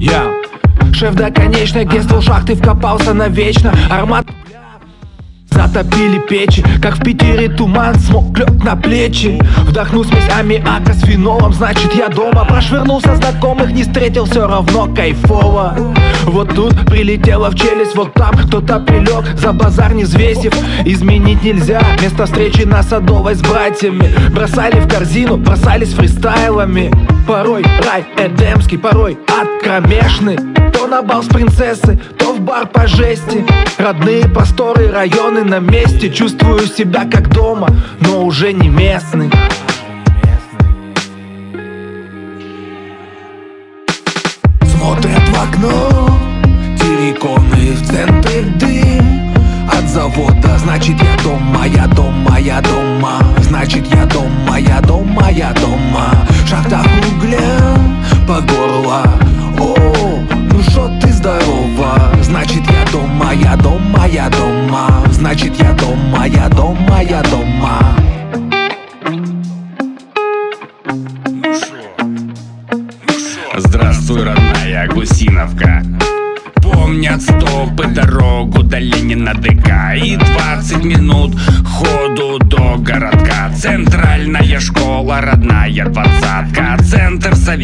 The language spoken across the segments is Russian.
Я Шеф до конечной, где ствол шахты вкопался навечно. Армат Затопили печи, как в Питере туман Смог лег на плечи. Вдохну смесь аммиака с фенолом Значит я дома. Прошвырнулся знакомых, не встретил Все равно кайфово. Вот тут прилетела в челюсть Вот там кто-то прилег За базар не взвесив Изменить нельзя Место встречи на Садовой с братьями Бросали в корзину, бросались фристайлами. Порой рай эдемский, порой ад кромешный. То на бал с принцессы, то в бар по жести. Родные просторы, районы на месте. Чувствую себя как дома, но уже не местный я дома, я дома, Значит я дома, я дома, я дома. В шахтах угля по горло. О, ну шо ты здорова? Значит я дома, я дома, я дома. Значит я дома, я дома, я дома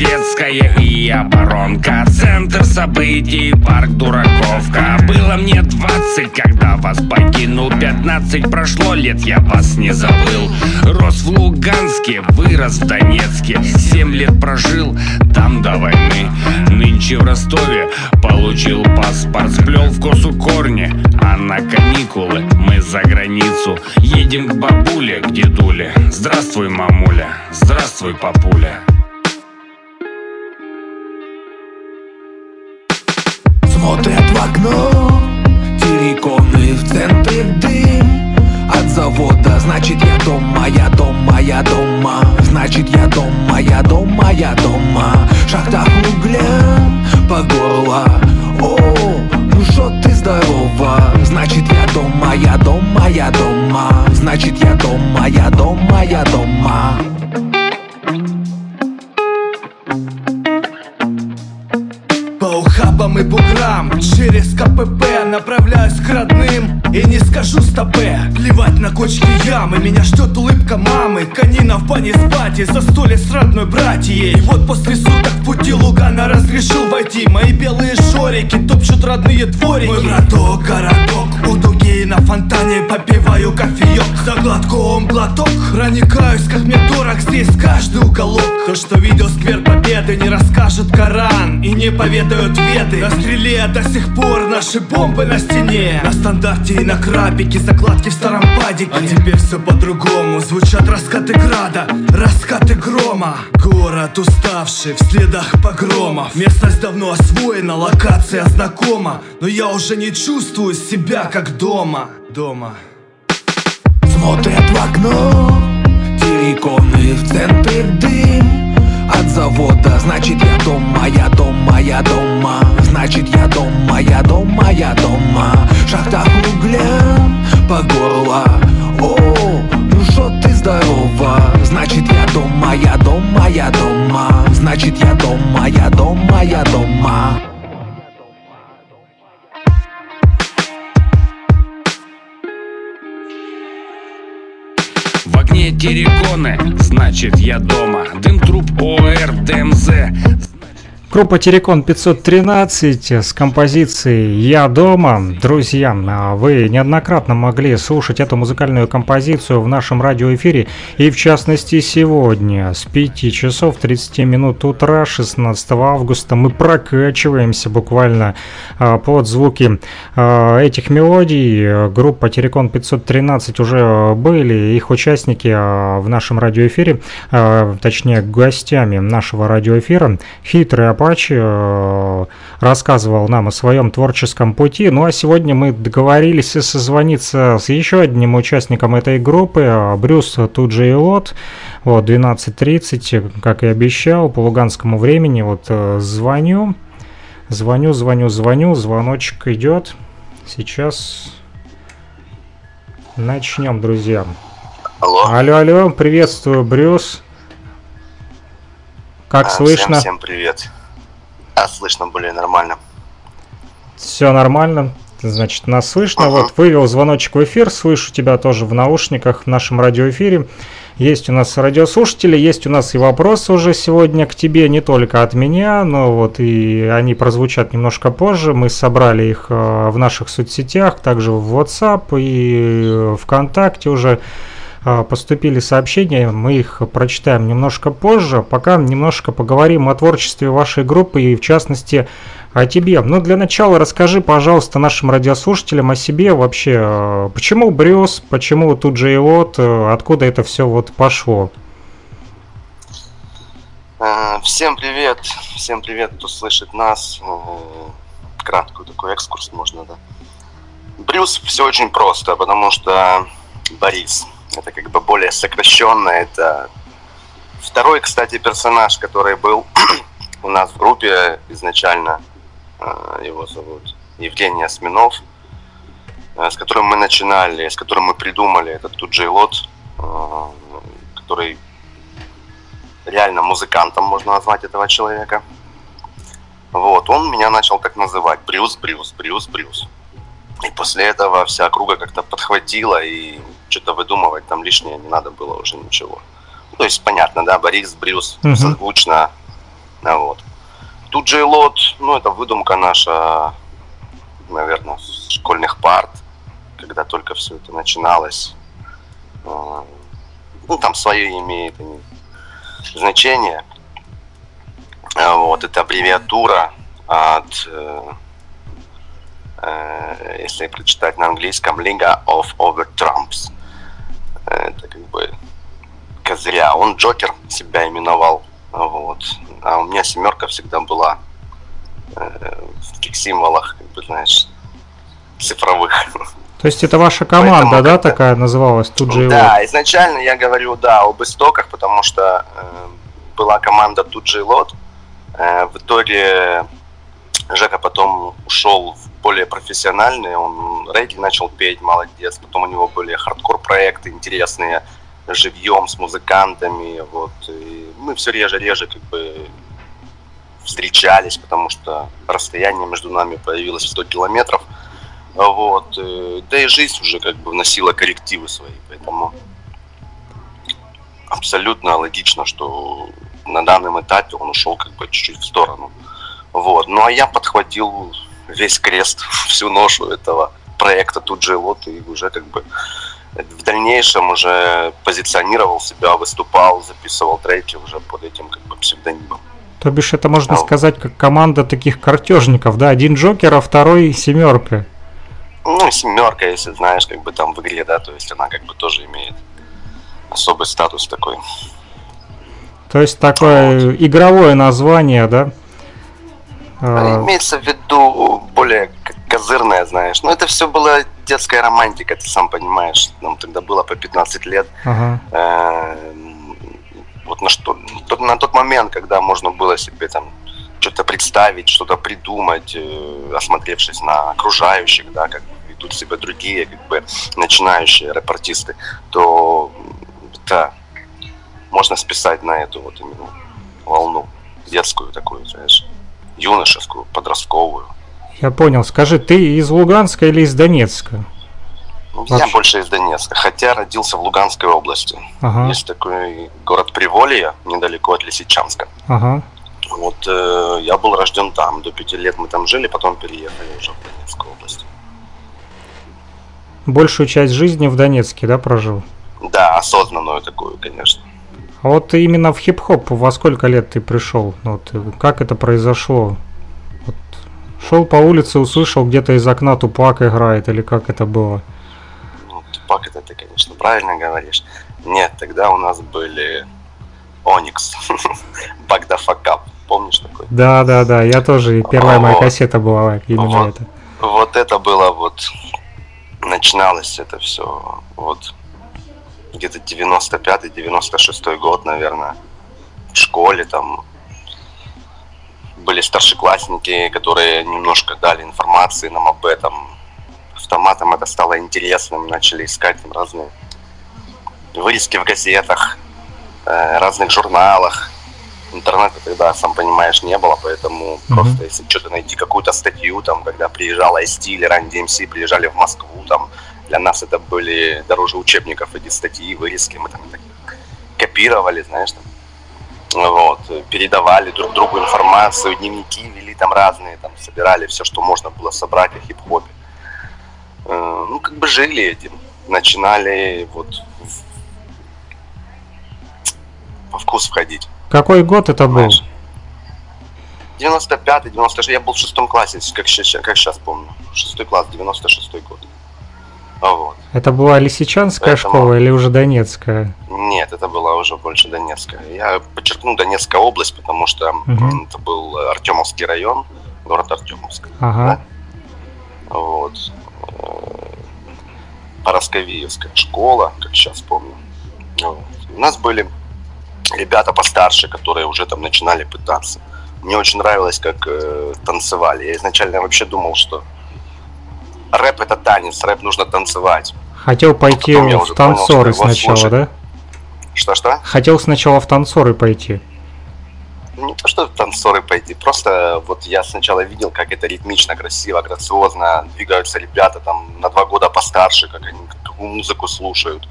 Советская и оборонка Центр событий, парк Дураковка. Было мне 20, когда вас покинул. 15 прошло лет, я вас не забыл. Рос в Луганске, вырос в Донецке. 7 лет прожил там до войны. Нынче в Ростове получил паспорт Сплел в косу корни, а на каникулы мы за границу. Едем к бабуле, к дедуле. Здравствуй, мамуля, здравствуй, папуля Смотрят в окно. Терриконы в центре дым. От завода, значит я дома, я дома, я дома. Значит я дома, я дома, я дома. В шахтах угля по горло. О, ну шо ты здорова? Значит я дома, я дома, я дома. Значит я дома, я дома, я дома ухабам и буграм Через КПП направляюсь к родным. И не скажу стопе Плевать на кочки ямы. Меня ждет улыбка мамы. Конина в бане спать И застолье с родной братьей. И вот после суток в пути Лугана разрешил войти. Мои белые шорики топчут родные дворики. Мой браток, городок У дуги на фонтане Попиваю кофеек. За глотком глоток Проникаюсь, как мне дорог Здесь каждый уголок. То, что видел сквер победы Не расскажет Коран. И не поведают веды. На стреле до сих пор наши бомбы на стене. На стандарте и на крабике Закладки в старом падике. А теперь все по-другому Звучат раскаты града Раскаты грома. Город уставший В следах погромов Местность давно освоена Локация знакома. Но я уже не чувствую себя как дома. Дома. Смотрят в окно Терриконы в центре дым завода, значит я дома, я дома, я дома. Значит я дома, я дома, я дома. В шахтах угля по горло. О, ну шо ты здорова? Значит я дома, я дома, я дома. Значит я дома, я дома, я дома терриконы, значит я дома. Дым труб ОР, ДМЗ Группа Терекон 513 с композицией «Я дома». Друзья, а вы неоднократно могли слушать эту музыкальную композицию в нашем радиоэфире. И в частности сегодня с 5 часов 30 минут утра 16 августа мы прокачиваемся буквально а, под звуки а, этих мелодий. Группа Терекон 513 уже были, их участники в нашем радиоэфире, точнее гостями нашего радиоэфира. Хитрый Апачи э, рассказывал нам о своем творческом пути. Ну а сегодня мы договорились созвониться с еще одним участником этой группы, э, Брюс тут же и Лот. Вот, 12.30, как и обещал, по луганскому времени. Вот э, звоню, звоню, звоню, звоню, звоночек идет. Сейчас начнем, друзья. Алло. алло. Алло, алло, приветствую, Брюс. Как а, слышно? Всем, всем привет. А, слышно более нормально. Все нормально. Значит, нас слышно. Uh-huh. Вот вывел звоночек в эфир, слышу тебя тоже в наушниках в нашем радиоэфире. Есть у нас радиослушатели, есть у нас и вопросы уже сегодня к тебе, не только от меня, но вот и они прозвучат немножко позже. Мы собрали их э, в наших соцсетях, также в WhatsApp и ВКонтакте уже э, поступили сообщения, мы их прочитаем немножко позже. Пока немножко поговорим о творчестве вашей группы и в частности о тебе. Ну, для начала расскажи, пожалуйста, нашим радиослушателям о себе вообще. Э, почему Брюс, почему тут же и вот, э, откуда это все вот пошло? Всем привет, всем привет, кто слышит нас. Краткий такой экскурс можно, да. Брюс все очень просто, потому что Борис. Это как бы более сокращенно, это второй, кстати, персонаж, который был у нас в группе изначально. Э, его зовут Евгений Осминов, э, с которым мы начинали, с которым мы придумали этот тут Лот, э, который реально музыкантом можно назвать этого человека. Вот, он меня начал так называть, Брюс, Брюс, Брюс, Брюс. И после этого вся округа как-то подхватила, и что-то выдумывать там лишнее не надо было уже ничего. То есть, понятно, да, Борис, Брюс, угу. созвучно, вот. Тут же лот, ну, это выдумка наша, наверное, школьных парт, когда только все это начиналось. А, ну, там свое имеет значение. А, вот, это аббревиатура от, э, если прочитать на английском, Liga of Over Trumps. Это как бы козыря. Он Джокер себя именовал. Вот а у меня семерка всегда была э, в таких символах, как бы, знаешь, цифровых. То есть это ваша команда, Поэтому, да, такая называлась тут же? Да, его? изначально я говорю, да, об истоках, потому что э, была команда тут же лот. Э, в итоге Жека потом ушел в более профессиональный, он рейди начал петь, молодец, потом у него были хардкор проекты интересные, живьем, с музыкантами, вот, и мы все реже-реже как бы встречались, потому что расстояние между нами появилось в 100 километров, вот, да и жизнь уже как бы вносила коррективы свои, поэтому абсолютно логично, что на данном этапе он ушел как бы чуть-чуть в сторону, вот, ну а я подхватил весь крест, всю ношу этого проекта тут же вот и уже как бы в дальнейшем уже позиционировал себя, выступал, записывал треки уже под этим как бы псевдонимом. То бишь это можно ну, сказать как команда таких картежников, да? Один Джокер, а второй семерка. Ну, семерка, если знаешь, как бы там в игре, да, то есть она как бы тоже имеет особый статус такой. То есть такое вот. игровое название, да? А, имеется в виду более козырное, знаешь. Но это все было детская романтика, ты сам понимаешь. Нам тогда было по 15 лет. Ага. Э, вот на что на тот момент, когда можно было себе там что-то представить, что-то придумать, э, осмотревшись на окружающих, да, как ведут себя другие, как бы начинающие рэпортисты, то да, можно списать на эту вот именно волну детскую такую, знаешь, юношескую, подростковую. Я понял. Скажи, ты из Луганска или из Донецка? Я Вообще. больше из Донецка, хотя родился в Луганской области. Ага. Есть такой город Приволье, недалеко от Лисичанска. Ага. Вот э, я был рожден там, до пяти лет мы там жили, потом переехали уже в Донецкую область. Большую часть жизни в Донецке, да, прожил? Да, осознанную такую, конечно. А вот именно в хип-хоп во сколько лет ты пришел? Вот, как это произошло? Вот, шел по улице, услышал где-то из окна Тупак играет, или как это было? Ну, Тупак это ты, конечно, правильно говоришь. Нет, тогда у нас были Оникс, Багдা Факап. Помнишь такой? Да, да, да, я тоже, первая моя кассета была именно вот, это. Вот это было вот, начиналось это все, вот, где-то 95-96 год, наверное, в школе там были старшеклассники, которые немножко дали информации нам об этом. Автоматом это стало интересным, начали искать там разные вырезки в газетах, э, разных журналах. Интернета тогда, сам понимаешь, не было, поэтому mm-hmm. просто если что-то найти, какую-то статью, там, когда приезжала ST или Run DMC, приезжали в Москву, там, для нас это были дороже учебников, эти статьи, вырезки, мы там копировали, знаешь, там, вот, передавали друг другу информацию, дневники вели там разные, там, собирали все, что можно было собрать о хип-хопе. Э, ну, как бы жили этим, начинали вот во вкус входить. Какой год это был? 95-й, 96 я был в шестом классе, как, как сейчас помню. Шестой класс, 96-й год. Вот. Это была Лисичанская Поэтому... школа или уже Донецкая? Нет, это была уже больше Донецкая. Я подчеркну Донецкая область, потому что угу. это был Артемовский район, город Артемовск. Ага. Да? Вот. Поросковеевская школа, как сейчас помню. Вот. У нас были ребята постарше, которые уже там начинали пытаться. Мне очень нравилось, как э, танцевали. Я изначально вообще думал, что рэп это танец, рэп нужно танцевать. Хотел пойти в танцоры понял, сначала, слушать. да? Что-что? Хотел сначала в танцоры пойти. Не то, что в танцоры пойти, просто вот я сначала видел, как это ритмично, красиво, грациозно двигаются ребята там на два года постарше, как они какую музыку слушают.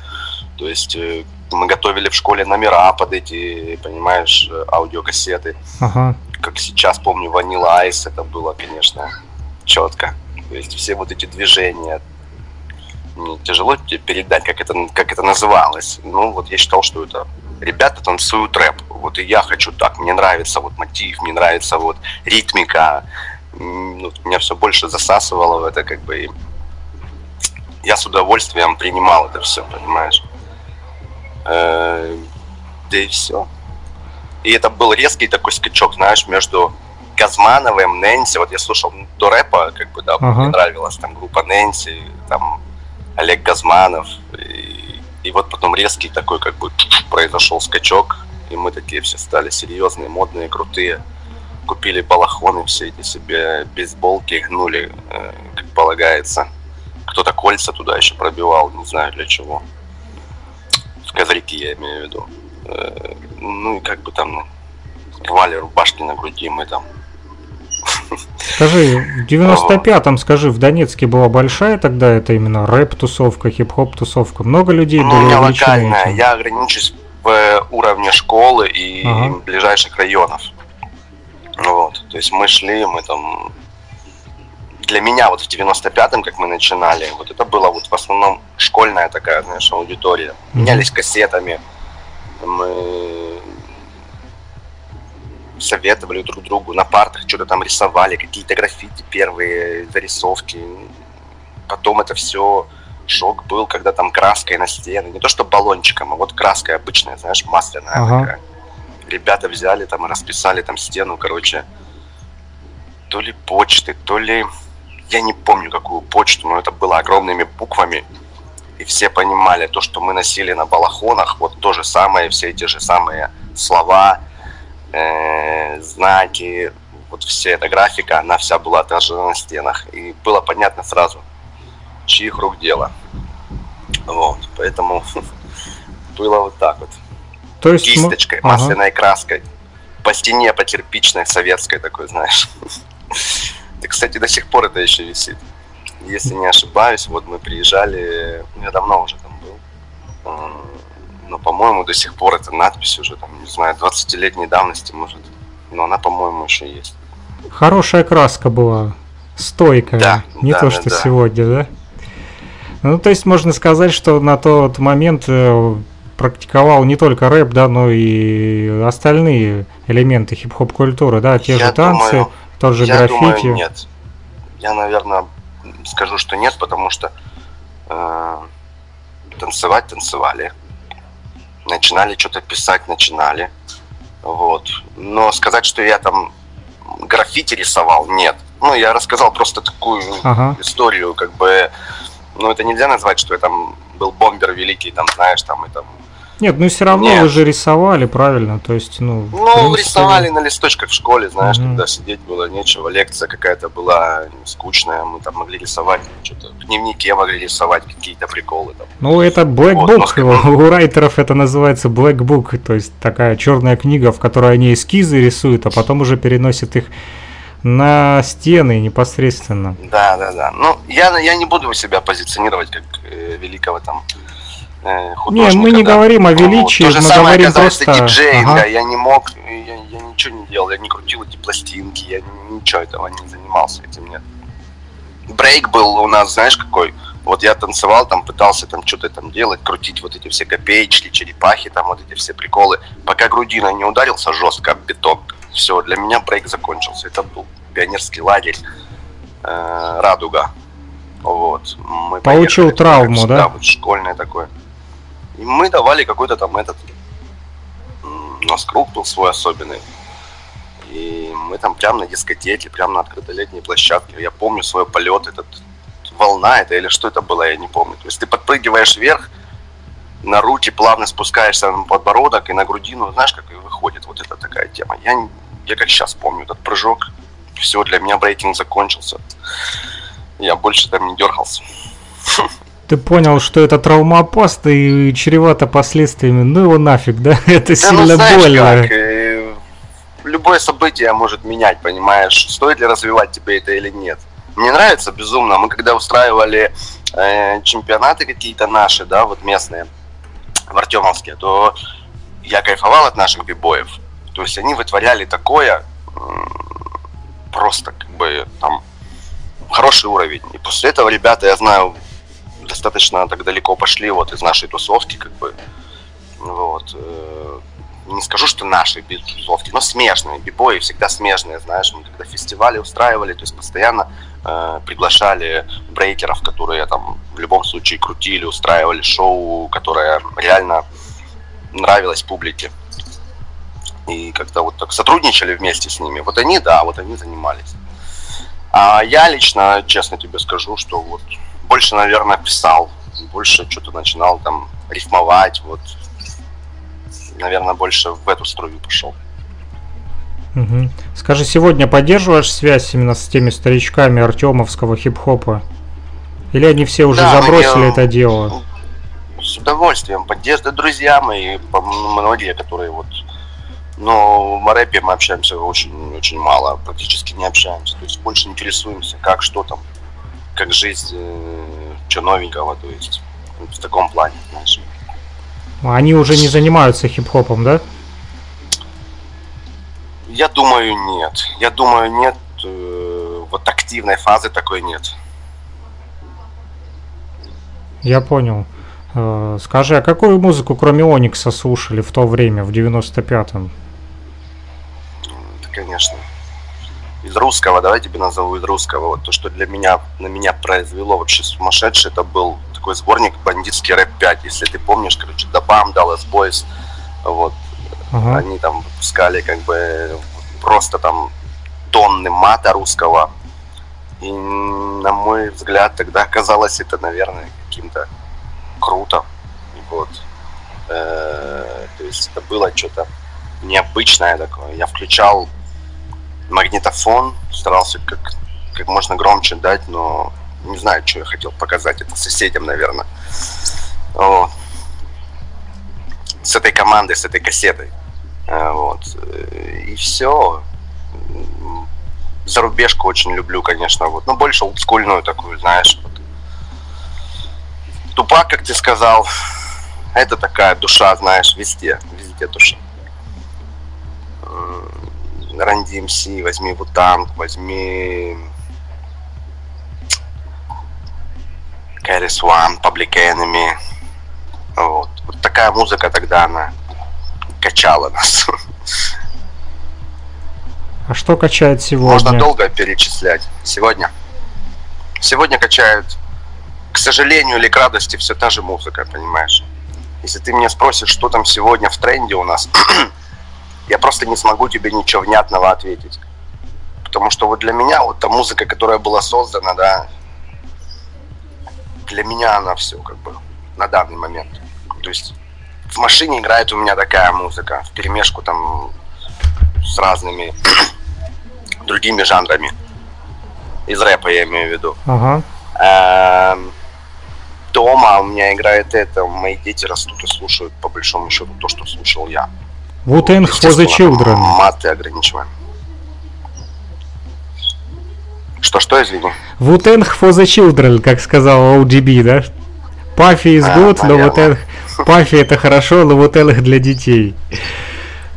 То есть э, мы готовили в школе номера под эти, понимаешь, аудиокассеты. Ага. Как сейчас помню, Vanilla Ice это было, конечно, четко. То есть все вот эти движения, мне тяжело передать, как это, как это называлось. Ну, вот я считал, что это ребята танцуют рэп. Вот и я хочу так. Мне нравится вот мотив, мне нравится вот ритмика. Ну, меня все больше засасывало в это, как бы. И я с удовольствием принимал это все, понимаешь? Э, да и все. И это был резкий такой скачок, знаешь, между Газмановым, Нэнси. Вот я слушал до рэпа, как бы, да, uh-huh. мне нравилась там группа Нэнси, там Олег Газманов. И, и вот потом резкий такой, как бы, произошел скачок, и мы такие все стали серьезные, модные, крутые. Купили балахоны все эти себе, бейсболки гнули, э, как полагается. Кто-то кольца туда еще пробивал, не знаю для чего. В козырьки я имею в виду. Э, ну и как бы там рвали рубашки на груди, мы там Скажи, в 95-м, скажи, в Донецке была большая тогда это именно рэп-тусовка, хип-хоп-тусовка? Много людей ну, были у меня локальная, этим? я ограничусь в уровне школы и ага. ближайших районов. Вот, то есть мы шли, мы там... Для меня вот в 95-м, как мы начинали, вот это было вот в основном школьная такая, знаешь, аудитория. Менялись кассетами, мы советовали друг другу, на партах что-то там рисовали, какие-то граффити первые, зарисовки. Потом это все шок был, когда там краской на стены, не то что баллончиком, а вот краской обычная, знаешь, масляная ага. такая. Ребята взяли там и расписали там стену, короче, то ли почты, то ли... Я не помню, какую почту, но это было огромными буквами. И все понимали то, что мы носили на балахонах, вот то же самое, все эти же самые слова, э, знаки, вот вся эта графика, она вся была отражена на стенах. И было понятно сразу, чьих рук дело. Вот, поэтому было вот так вот. То есть Кисточкой, мы... масляной ага. краской. По стене, по кирпичной, советской такой, знаешь. И, кстати, до сих пор это еще висит. Если не ошибаюсь, вот мы приезжали, я давно уже там был, но, по-моему, до сих пор эта надпись уже, там, не знаю, 20-летней давности, может, но она, по-моему, еще есть. Хорошая краска была, стойкая, да, не да, то, что да. сегодня, да? Ну, то есть можно сказать, что на тот момент э, практиковал не только рэп, да, но и остальные элементы хип-хоп культуры, да, те я же танцы, думаю, тот же я граффити. Думаю, нет. Я, наверное, скажу, что нет, потому что э, танцевать танцевали начинали что-то писать, начинали. Вот. Но сказать, что я там граффити рисовал, нет. Ну, я рассказал просто такую ага. историю, как бы, ну, это нельзя назвать, что я там был бомбер великий, там, знаешь, там, и там Нет, ну все равно Нет. вы же рисовали, правильно? То есть, ну. Ну, принципе... рисовали на листочках в школе, знаешь, угу. когда сидеть было нечего. Лекция какая-то была скучная, мы там могли рисовать что-то. В дневнике могли рисовать какие-то приколы там. Ну, это Black вот, Book. Но... У райтеров это называется Black Book. То есть такая черная книга, в которой они эскизы рисуют, а потом уже переносят их на стены непосредственно. Да, да, да. Ну, я, я не буду себя позиционировать как э, великого там художника. Не, мы не да. говорим о величии, ну, то же мы самое говорим просто... диджей, ага. да, я не мог, я, я ничего не делал, я не крутил эти пластинки, я ничего этого не занимался этим, нет. Брейк был у нас, знаешь, какой? Вот я танцевал, там пытался там что-то там делать, крутить вот эти все копеечки, черепахи, там вот эти все приколы. Пока грудина не ударился жестко об бетон, все, для меня брейк закончился. Это был пионерский лагерь э, «Радуга». Вот. Мы Получил поехали, травму, да? Да, вот школьное такое. И мы давали какой-то там этот... У нас круг был свой особенный. И мы там прямо на дискотеке, прямо на открытой летней площадке. Я помню свой полет, этот волна это или что это было, я не помню. То есть ты подпрыгиваешь вверх, на руки плавно спускаешься на подбородок и на грудину, знаешь, как выходит вот эта такая тема. Я, я как сейчас помню этот прыжок. Все, для меня брейкинг закончился. Я больше там не дергался. Ты понял, что это травмоопасно и чревато последствиями. Ну его нафиг, да? Это да, сильно ну, знаешь, больно. Как, э, любое событие может менять, понимаешь? Стоит ли развивать тебе это или нет. Мне нравится безумно. Мы когда устраивали э, чемпионаты какие-то наши, да, вот местные, в Артемовске, то я кайфовал от наших бибоев. То есть они вытворяли такое, просто как бы там хороший уровень. И после этого ребята, я знаю, достаточно так далеко пошли вот из нашей тусовки, как бы. Вот. Э, не скажу, что наши тусовки, но смежные. Бибои всегда смежные, знаешь. Мы когда фестивали устраивали, то есть постоянно э, приглашали брейкеров, которые там в любом случае крутили, устраивали шоу, которое реально нравилось публике. И как-то вот так сотрудничали вместе с ними. Вот они, да, вот они занимались. А я лично, честно тебе скажу, что вот больше, наверное, писал, больше что-то начинал там рифмовать, вот, наверное, больше в эту струю пошел. Угу. Скажи, сегодня поддерживаешь связь именно с теми старичками артемовского хип-хопа? Или они все уже да, забросили мне... это дело? С удовольствием. Поддерживают друзья мои, многие, которые вот... Но в рэпе мы общаемся очень, очень мало, практически не общаемся. То есть больше интересуемся, как, что там, как жизнь, э, что новенького, то есть в таком плане, знаешь. Они уже не занимаются хип-хопом, да? Я думаю, нет. Я думаю, нет. Э, вот активной фазы такой нет. Я понял. Э, скажи, а какую музыку, кроме Оникса, слушали в то время, в 95-м? Да, конечно. Из русского, давай тебе назову из русского. Вот то, что для меня, на меня произвело вообще сумасшедший, это был такой сборник «Бандитский рэп 5», если ты помнишь, короче, Дабам, Dallas Boys, вот, Ага. Они там выпускали как бы просто там тонны мата русского. И на мой взгляд тогда казалось это, наверное, каким-то круто. Вот. Э-э- то есть это было что-то необычное такое. Я включал магнитофон, старался как, как можно громче дать, но не знаю, что я хотел показать это соседям, наверное. Вот. С этой командой, с этой кассетой. Э, вот. И все. Зарубежку очень люблю, конечно. Вот. Но больше олдскульную такую, знаешь. Вот. Тупак, как ты сказал, это такая душа, знаешь, везде. Везде душа. Ранди МС, возьми Вутанг, возьми Кэрис One, Public Enemy. Вот. вот такая музыка тогда она качало нас. А что качает сегодня? Можно долго перечислять. Сегодня. Сегодня качают, к сожалению или к радости, все та же музыка, понимаешь? Если ты меня спросишь, что там сегодня в тренде у нас, я просто не смогу тебе ничего внятного ответить. Потому что вот для меня вот та музыка, которая была создана, да, для меня она все как бы на данный момент. То есть в машине играет у меня такая музыка, в перемешку там с разными другими жанрами. Из рэпа я имею в виду. Ага. Эм, дома у меня играет это, мои дети растут и слушают, по большому счету, то, что слушал я. Wu-Tang for the Children. Маты ограничиваем. Что-что, извини? Wu-Tang for the Children, как сказал ODB, да? Пафи is А, good, но наверное. Wu-Tang... Пафи это хорошо, но Wu-Tang для детей.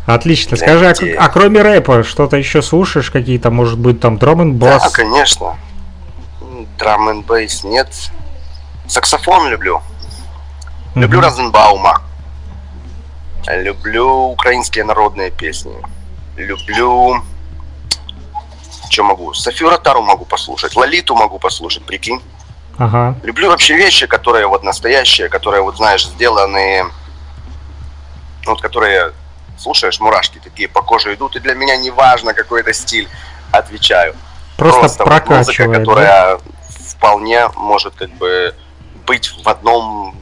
Отлично. Для Скажи, а, детей. а кроме рэпа, что-то еще слушаешь? Какие-то, может быть, там драм н Да, бас? конечно. Драм бейс нет. Саксофон люблю. Люблю Розенбаума. Люблю украинские народные песни. Люблю... Что могу? Софию Ротару могу послушать. Лолиту могу послушать, прикинь. Ага. Люблю вообще вещи, которые вот настоящие, которые вот, знаешь, сделаны... Вот которые слушаешь, мурашки такие по коже идут, и для меня не важно, какой это стиль, отвечаю. Просто, вот музыка, прокачивает, да? которая вполне может как бы быть в одном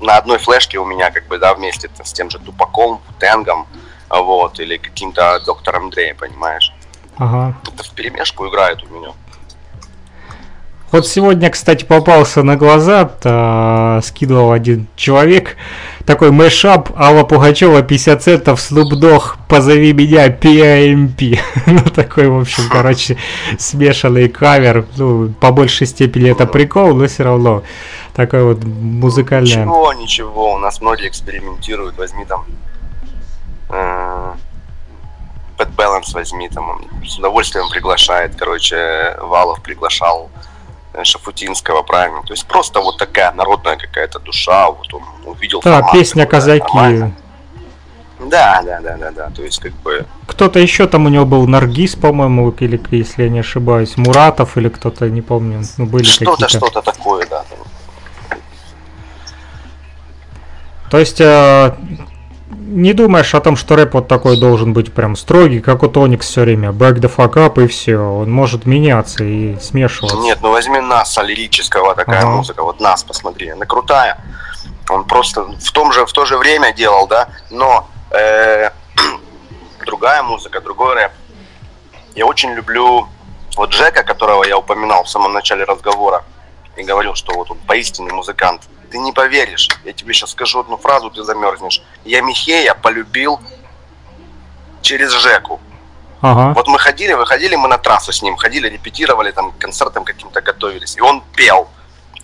на одной флешке у меня как бы да вместе с тем же Тупаком, Тенгом, вот или каким-то доктором Дрей, понимаешь? Ага. Это в перемешку играет у меня. Вот сегодня, кстати, попался на глаза, а, скидывал один человек, такой мэшап Алла Пугачева 50 центов, Snoop Dogg, позови меня PIMP. ну, такой, в общем, короче, смешанный кавер. Ну, по большей степени это прикол, но все равно такой вот музыкальное. Ничего, ничего, у нас многие экспериментируют, возьми там э, Bad Balance возьми, там он с удовольствием приглашает, короче, Валов приглашал э, Шафутинского, правильно. То есть просто вот такая народная какая-то душа, вот он увидел Да, формат песня казаки. нормально. Да, да, да, да, да. То есть как бы Кто-то еще там у него был Наргиз, по-моему, или если я не ошибаюсь, Муратов или кто-то, не помню. Ну, были что-то, какие-то. что-то такое, да. То есть э, не думаешь о том, что рэп вот такой должен быть прям строгий, как у Тоникс все время, back the fuck up и все. Он может меняться и смешиваться. Нет, ну возьми Наса лирического, такая Ага. музыка. Вот Нас, посмотри, она крутая. Он просто в том же, в то же время делал, да, но э, другая музыка, другой рэп. Я очень люблю вот Джека, которого я упоминал в самом начале разговора, и говорил, что вот он поистине музыкант. Ты не поверишь, я тебе сейчас скажу одну фразу, ты замерзнешь. Я Михея полюбил через Жеку. Ага. Вот мы ходили, выходили мы на трассу с ним, ходили, репетировали, там, к концертам каким-то готовились. И он пел.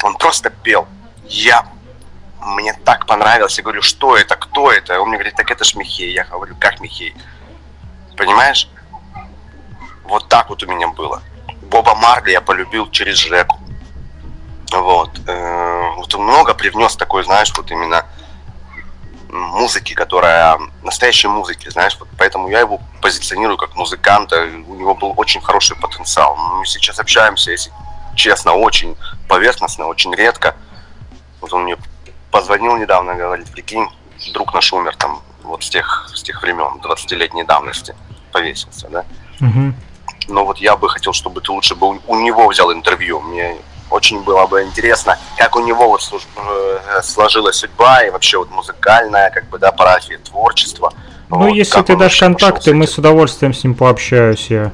Он просто пел. Я... Мне так понравилось. Я говорю, что это, кто это? Он мне говорит, так это ж Михей. Я говорю, как Михей? Понимаешь? Вот так вот у меня было. Боба Марли я полюбил через Жеку. Вот. Э, Вот он много привнес такой, знаешь, вот именно музыки, которая настоящей музыки, знаешь, вот поэтому я его позиционирую как музыканта, у него был очень хороший потенциал. Мы сейчас общаемся, если честно, очень поверхностно, очень редко. Вот он мне позвонил недавно, говорит, прикинь, друг наш умер там, вот с тех, с тех времен, 20-летней давности, повесился, да. Мгм. Но вот я бы хотел, чтобы ты лучше бы у него взял интервью. Мне очень было бы интересно, как у него вот э, сложилась судьба и вообще вот музыкальная, как бы, да, парафия, творчество. Ну, Вот, если ты он дашь контакты, мы с удовольствием с ним пообщаюсь я.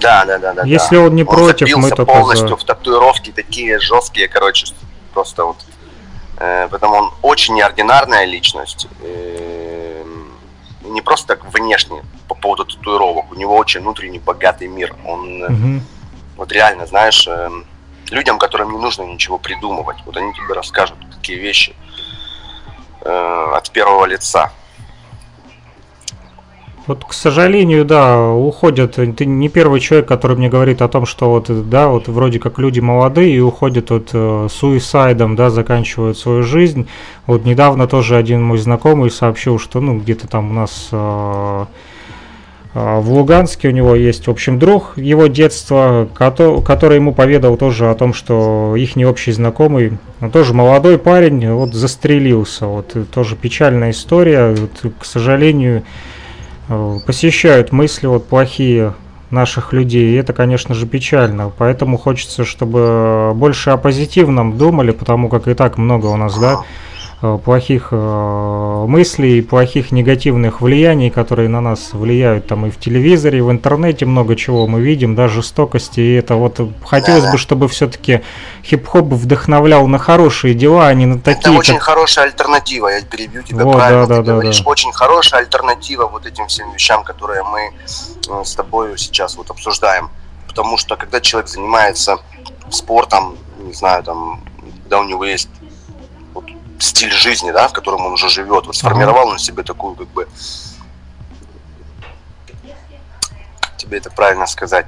Да, да, да, да. Если да. он не против, мы только полностью за. в татуировки такие жесткие, короче, просто вот. Э, поэтому он очень неординарная личность. Э, не просто так внешне по поводу татуировок. У него очень внутренний богатый мир. Он Мгм. Вот реально, знаешь, эм, людям, которым не нужно ничего придумывать, вот они тебе расскажут такие вещи э, от первого лица. Вот, к сожалению, да, уходят. Ты не первый человек, который мне говорит о том, что вот, да, вот вроде как люди молодые и уходят вот э, суисайдом, да, заканчивают свою жизнь. Вот недавно тоже один мой знакомый сообщил, что, ну, где-то там у нас э, в Луганске у него есть, в общем, друг его детства, кото- который ему поведал тоже о том, что их не общий знакомый, он тоже молодой парень, вот застрелился. Вот э, тоже печальная история. Вот, к сожалению, э, посещают мысли вот плохие наших людей, и это, конечно же, печально. Поэтому хочется, чтобы больше о позитивном думали, потому как и так много у нас, да, э, плохих э, мыслей, плохих негативных влияний, которые на нас влияют там и в телевизоре, и в интернете много чего мы видим, да, жестокости. И это вот хотелось да, бы, чтобы все-таки хип-хоп вдохновлял на хорошие дела, а не на такие. Это очень как... хорошая альтернатива, я перебью тебя вот, правильно. Да, да, ты да, говоришь, да. очень хорошая альтернатива вот этим всем вещам, которые мы э, с тобой сейчас вот обсуждаем. Потому что когда человек занимается спортом, не знаю, там, когда у него есть стиль жизни, да, в котором он уже живет, вот сформировал он себе такую, как бы, тебе это правильно сказать,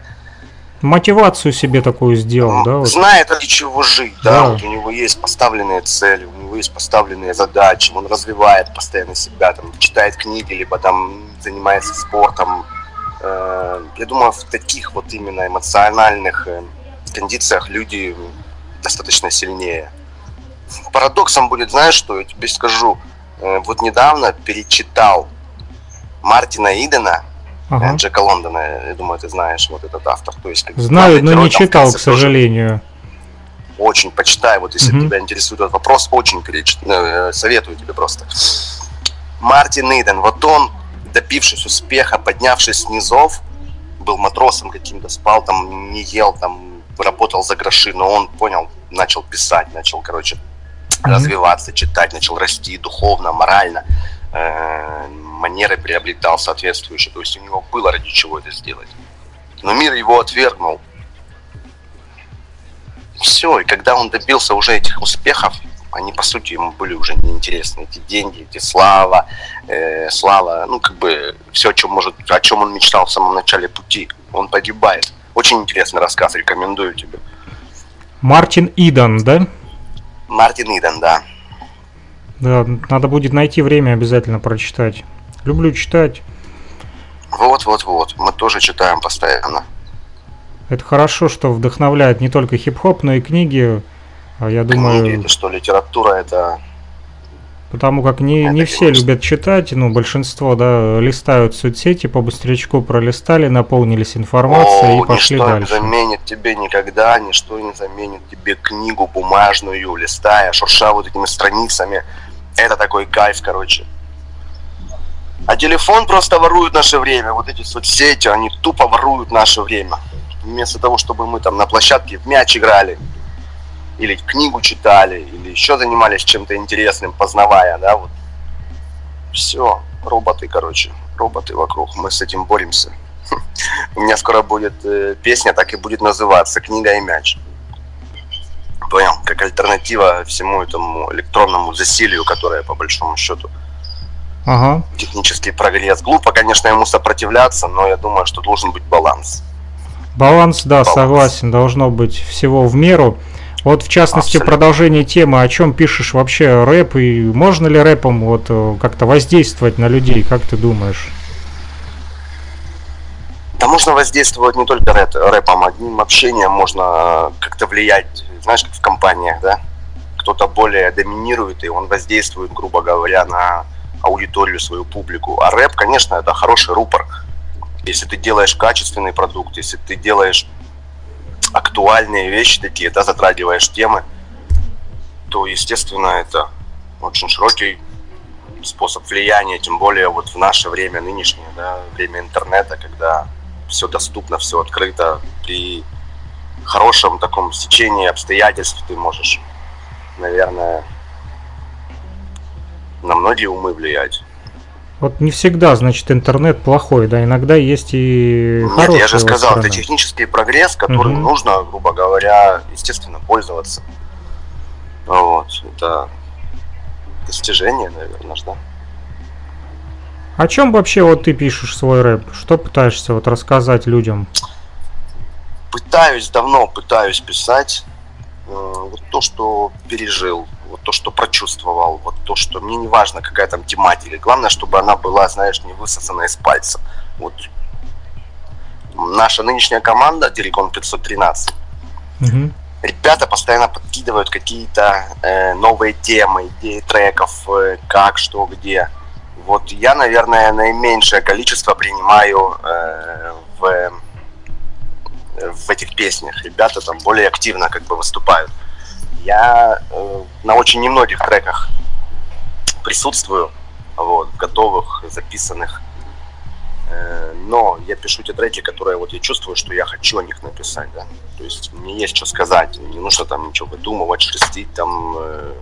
мотивацию себе такую сделал, да? Вот. Знает, ради чего жить, да? да, вот у него есть поставленные цели, у него есть поставленные задачи, он развивает постоянно себя, там, читает книги, либо там занимается спортом. Э, я думаю, в таких вот именно эмоциональных э, кондициях люди достаточно сильнее. Парадоксом будет, знаешь, что я тебе скажу, э, вот недавно перечитал Мартина Идена, ага. Джека Лондона, я думаю, ты знаешь вот этот автор. То есть, как Знаю, но не читал, к сожалению. Очень почитай, вот если угу. тебя интересует этот вопрос, очень переч... Э, советую тебе просто. Мартин Иден, вот он, добившись успеха, поднявшись с низов, был матросом каким-то, спал там, не ел, там, работал за гроши, но он понял, начал писать, начал, короче, развиваться, читать, начал расти духовно, морально, э, манеры приобретал соответствующие, то есть у него было ради чего это сделать. Но мир его отвергнул. Все, и когда он добился уже этих успехов, они по сути ему были уже неинтересны. Эти деньги, эти слава, э, слава, ну как бы все, о чем может, о чем он мечтал в самом начале пути, он погибает. Очень интересный рассказ, рекомендую тебе. Мартин Идан, да? Мартин Идан, да. Да, надо будет найти время обязательно прочитать. Люблю читать. Вот, вот, вот. Мы тоже читаем постоянно. Это хорошо, что вдохновляет не только хип-хоп, но и книги. А я думаю... Книги, это что, литература, это Потому как не, не все любят читать, ну, большинство, да, листают соцсети, по быстрячку пролистали, наполнились информацией О, и пошли ничто дальше. не заменит тебе никогда, ничто не заменит тебе книгу бумажную, листая, шурша вот этими страницами. Это такой кайф, короче. А телефон просто ворует наше время. Вот эти соцсети, они тупо воруют наше время. Вместо того, чтобы мы там на площадке в мяч играли, или книгу читали, или еще занимались чем-то интересным, познавая, да, вот. Все, роботы, короче, роботы вокруг, мы с этим боремся. У меня скоро будет э, песня, так и будет называться «Книга и мяч». Понял? Как альтернатива всему этому электронному засилию, которое, по большому счету, ага. технический прогресс. Глупо, конечно, ему сопротивляться, но я думаю, что должен быть баланс. Баланс, да, баланс. согласен, должно быть всего в меру. Вот в частности Абсолютно. продолжение темы, о чем пишешь вообще рэп и можно ли рэпом вот э, как-то воздействовать на людей, как ты думаешь? Да можно воздействовать не только рэп, рэпом, одним общением можно как-то влиять, знаешь, как в компаниях, да? Кто-то более доминирует, и он воздействует, грубо говоря, на аудиторию, свою публику. А рэп, конечно, это хороший рупор. Если ты делаешь качественный продукт, если ты делаешь актуальные вещи такие, да, затрагиваешь темы, то, естественно, это очень широкий способ влияния, тем более вот в наше время нынешнее, да, время интернета, когда все доступно, все открыто, при хорошем таком стечении обстоятельств ты можешь, наверное, на многие умы влиять. Вот не всегда, значит, интернет плохой, да, иногда есть и Нет, я же сказал, сторона. это технический прогресс, которым угу. нужно, грубо говоря, естественно, пользоваться. Вот, это достижение, наверное, да. О чем вообще вот ты пишешь свой рэп? Что пытаешься вот рассказать людям? Пытаюсь, давно пытаюсь писать э, вот то, что пережил, вот то, что прочувствовал, вот то, что мне не важно, какая там тематика, главное, чтобы она была, знаешь, не высосана из пальца. Вот наша нынешняя команда Телекон 513. Угу. Ребята постоянно подкидывают какие-то э, новые темы, идеи треков, э, как, что, где. Вот я, наверное, наименьшее количество принимаю э, в, в этих песнях. Ребята там более активно как бы выступают. Я э, на очень немногих треках присутствую, вот, готовых, записанных. Э, но я пишу те треки, которые вот я чувствую, что я хочу о них написать, да. То есть мне есть что сказать, не нужно там ничего выдумывать, шерстить там. Э,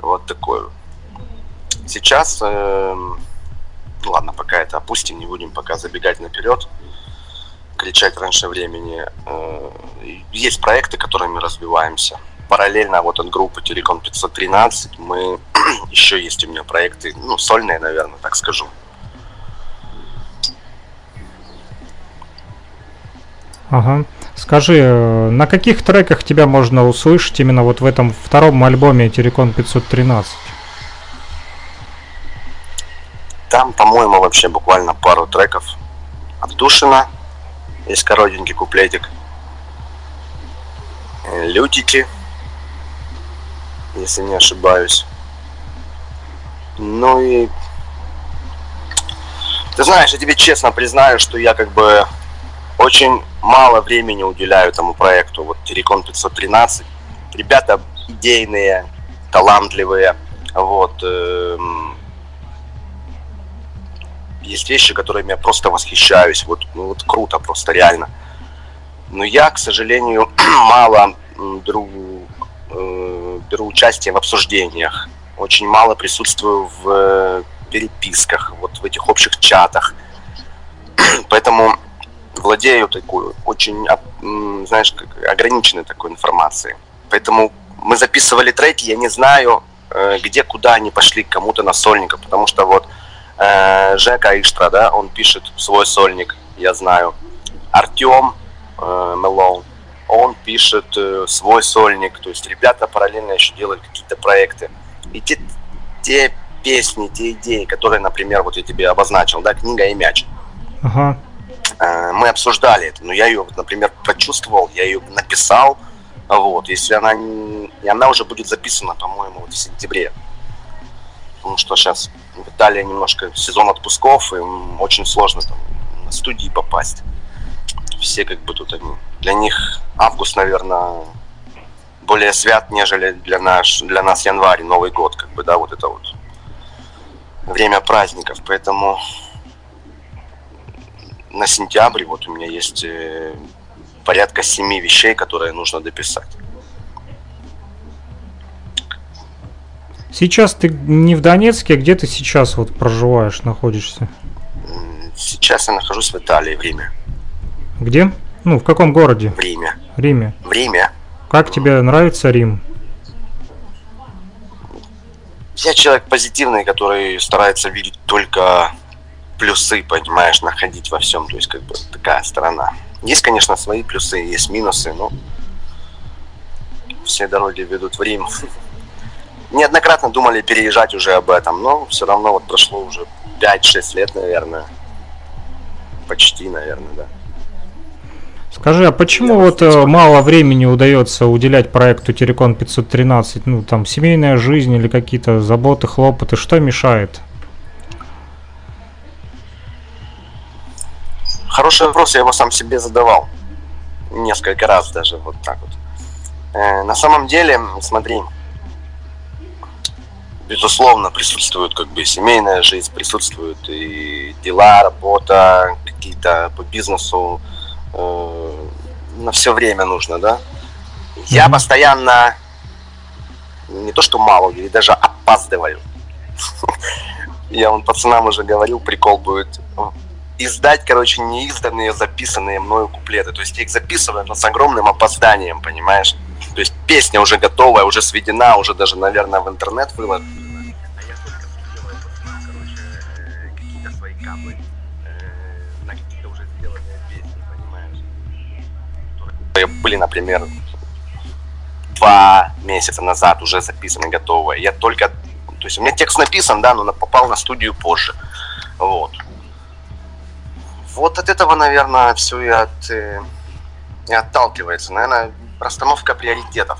вот такое. Сейчас, э, ладно, пока это опустим, не будем пока забегать наперед, кричать раньше времени. Э, есть проекты, которыми развиваемся. Параллельно вот от группы Телеком 513 мы еще есть у меня проекты, ну, сольные, наверное, так скажу. Ага. Скажи, э, на каких треках тебя можно услышать именно вот в этом втором альбоме Терекон 513? Там, по-моему, вообще буквально пару треков. Отдушина, есть коротенький куплетик. Лютики, если не ошибаюсь. Ну и... Ты знаешь, я тебе честно признаю, что я как бы очень мало времени уделяю этому проекту. Вот Терекон 513. Ребята идейные, талантливые. Вот. Эм, есть вещи, которыми я просто восхищаюсь. Вот, ну, вот круто просто, реально. Но я, к сожалению, мало беру, э, беру участие в обсуждениях. Очень мало присутствую в э, переписках, вот в этих общих чатах. Поэтому владею такой очень, знаешь, ограниченной такой информацией. Поэтому мы записывали треки, я не знаю, э, где, куда они пошли кому-то на сольника, потому что вот э, Жека Иштра, да, он пишет свой сольник, я знаю. Артем э, Мелоун, он пишет э, свой сольник, то есть ребята параллельно еще делают какие-то проекты. И те, те песни, те идеи, которые, например, вот я тебе обозначил, да, книга и мяч. Ага. Э, мы обсуждали это, но я ее, например, прочувствовал, я ее написал, вот, если она, и она уже будет записана, по-моему, вот в сентябре, потому что сейчас в Италии немножко сезон отпусков, и очень сложно там на студии попасть. Все как бы тут они, для них август, наверное, более свят, нежели для, наш, для нас январь, Новый год, как бы, да, вот это вот время праздников, поэтому на сентябрь вот у меня есть э, порядка семи вещей, которые нужно дописать. Сейчас ты не в Донецке, а где ты сейчас вот проживаешь, находишься? Сейчас я нахожусь в Италии, в Риме. Где? Ну, в каком городе? В Риме. Риме. В Риме. Как тебе нравится Рим? Я человек позитивный, который старается видеть только плюсы, понимаешь, находить во всем. То есть, как бы такая сторона. Есть, конечно, свои плюсы, есть минусы, но все дороги ведут в Рим. Неоднократно думали переезжать уже об этом, но все равно вот прошло уже 5-6 лет, наверное. Почти, наверное, да. Скажи, а почему Я вот э, мало времени удается уделять проекту Терекон 513? Ну, там, семейная жизнь или какие-то заботы, хлопоты, что мешает? Хороший вопрос, я его сам себе задавал. Несколько раз даже, вот так вот. Э, на самом деле, смотри, безусловно, присутствует как бы семейная жизнь, присутствуют и дела, работа, какие-то по бизнесу, э, на все время нужно, да. Я mm-hmm. постоянно не то что мало, или даже опаздываю. Я вон пацанам уже говорил, прикол будет издать, короче, неизданные записанные мною куплеты. То есть я их записываю, но с огромным опозданием, понимаешь? То есть песня уже готовая, уже сведена, уже даже, наверное, в интернет выложена. А я только делаю, короче, какие-то свои каплы э, на какие-то уже сделанные песни, понимаешь? Которые были, например, два месяца назад уже записаны, готовые. Я только... То есть у меня текст написан, да, но попал на студию позже. Вот вот от этого, наверное, все и, от, э, и отталкивается. Наверное, расстановка приоритетов.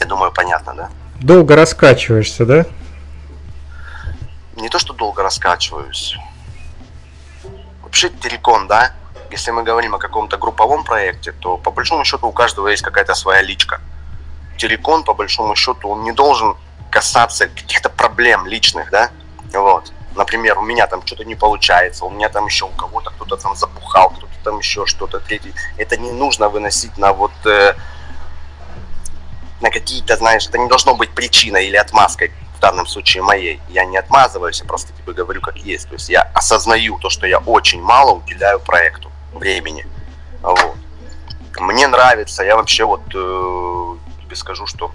Я думаю, понятно, да? Долго раскачиваешься, да? Не то, что долго раскачиваюсь. Вообще телекон, да? Если мы говорим о каком-то групповом проекте, то по большому счету у каждого есть какая-то своя личка. Телекон, по большому счету, он не должен касаться каких-то проблем личных, да, вот. Например, у меня там что-то не получается, у меня там еще у кого-то кто-то там забухал, кто-то там еще что-то третье. Это не нужно выносить на вот э, на какие-то, знаешь, это не должно быть причиной или отмазкой в данном случае моей. Я не отмазываюсь, я просто тебе говорю как есть. То есть я осознаю то, что я очень мало уделяю проекту времени. Вот. Мне нравится, я вообще вот э, тебе скажу, что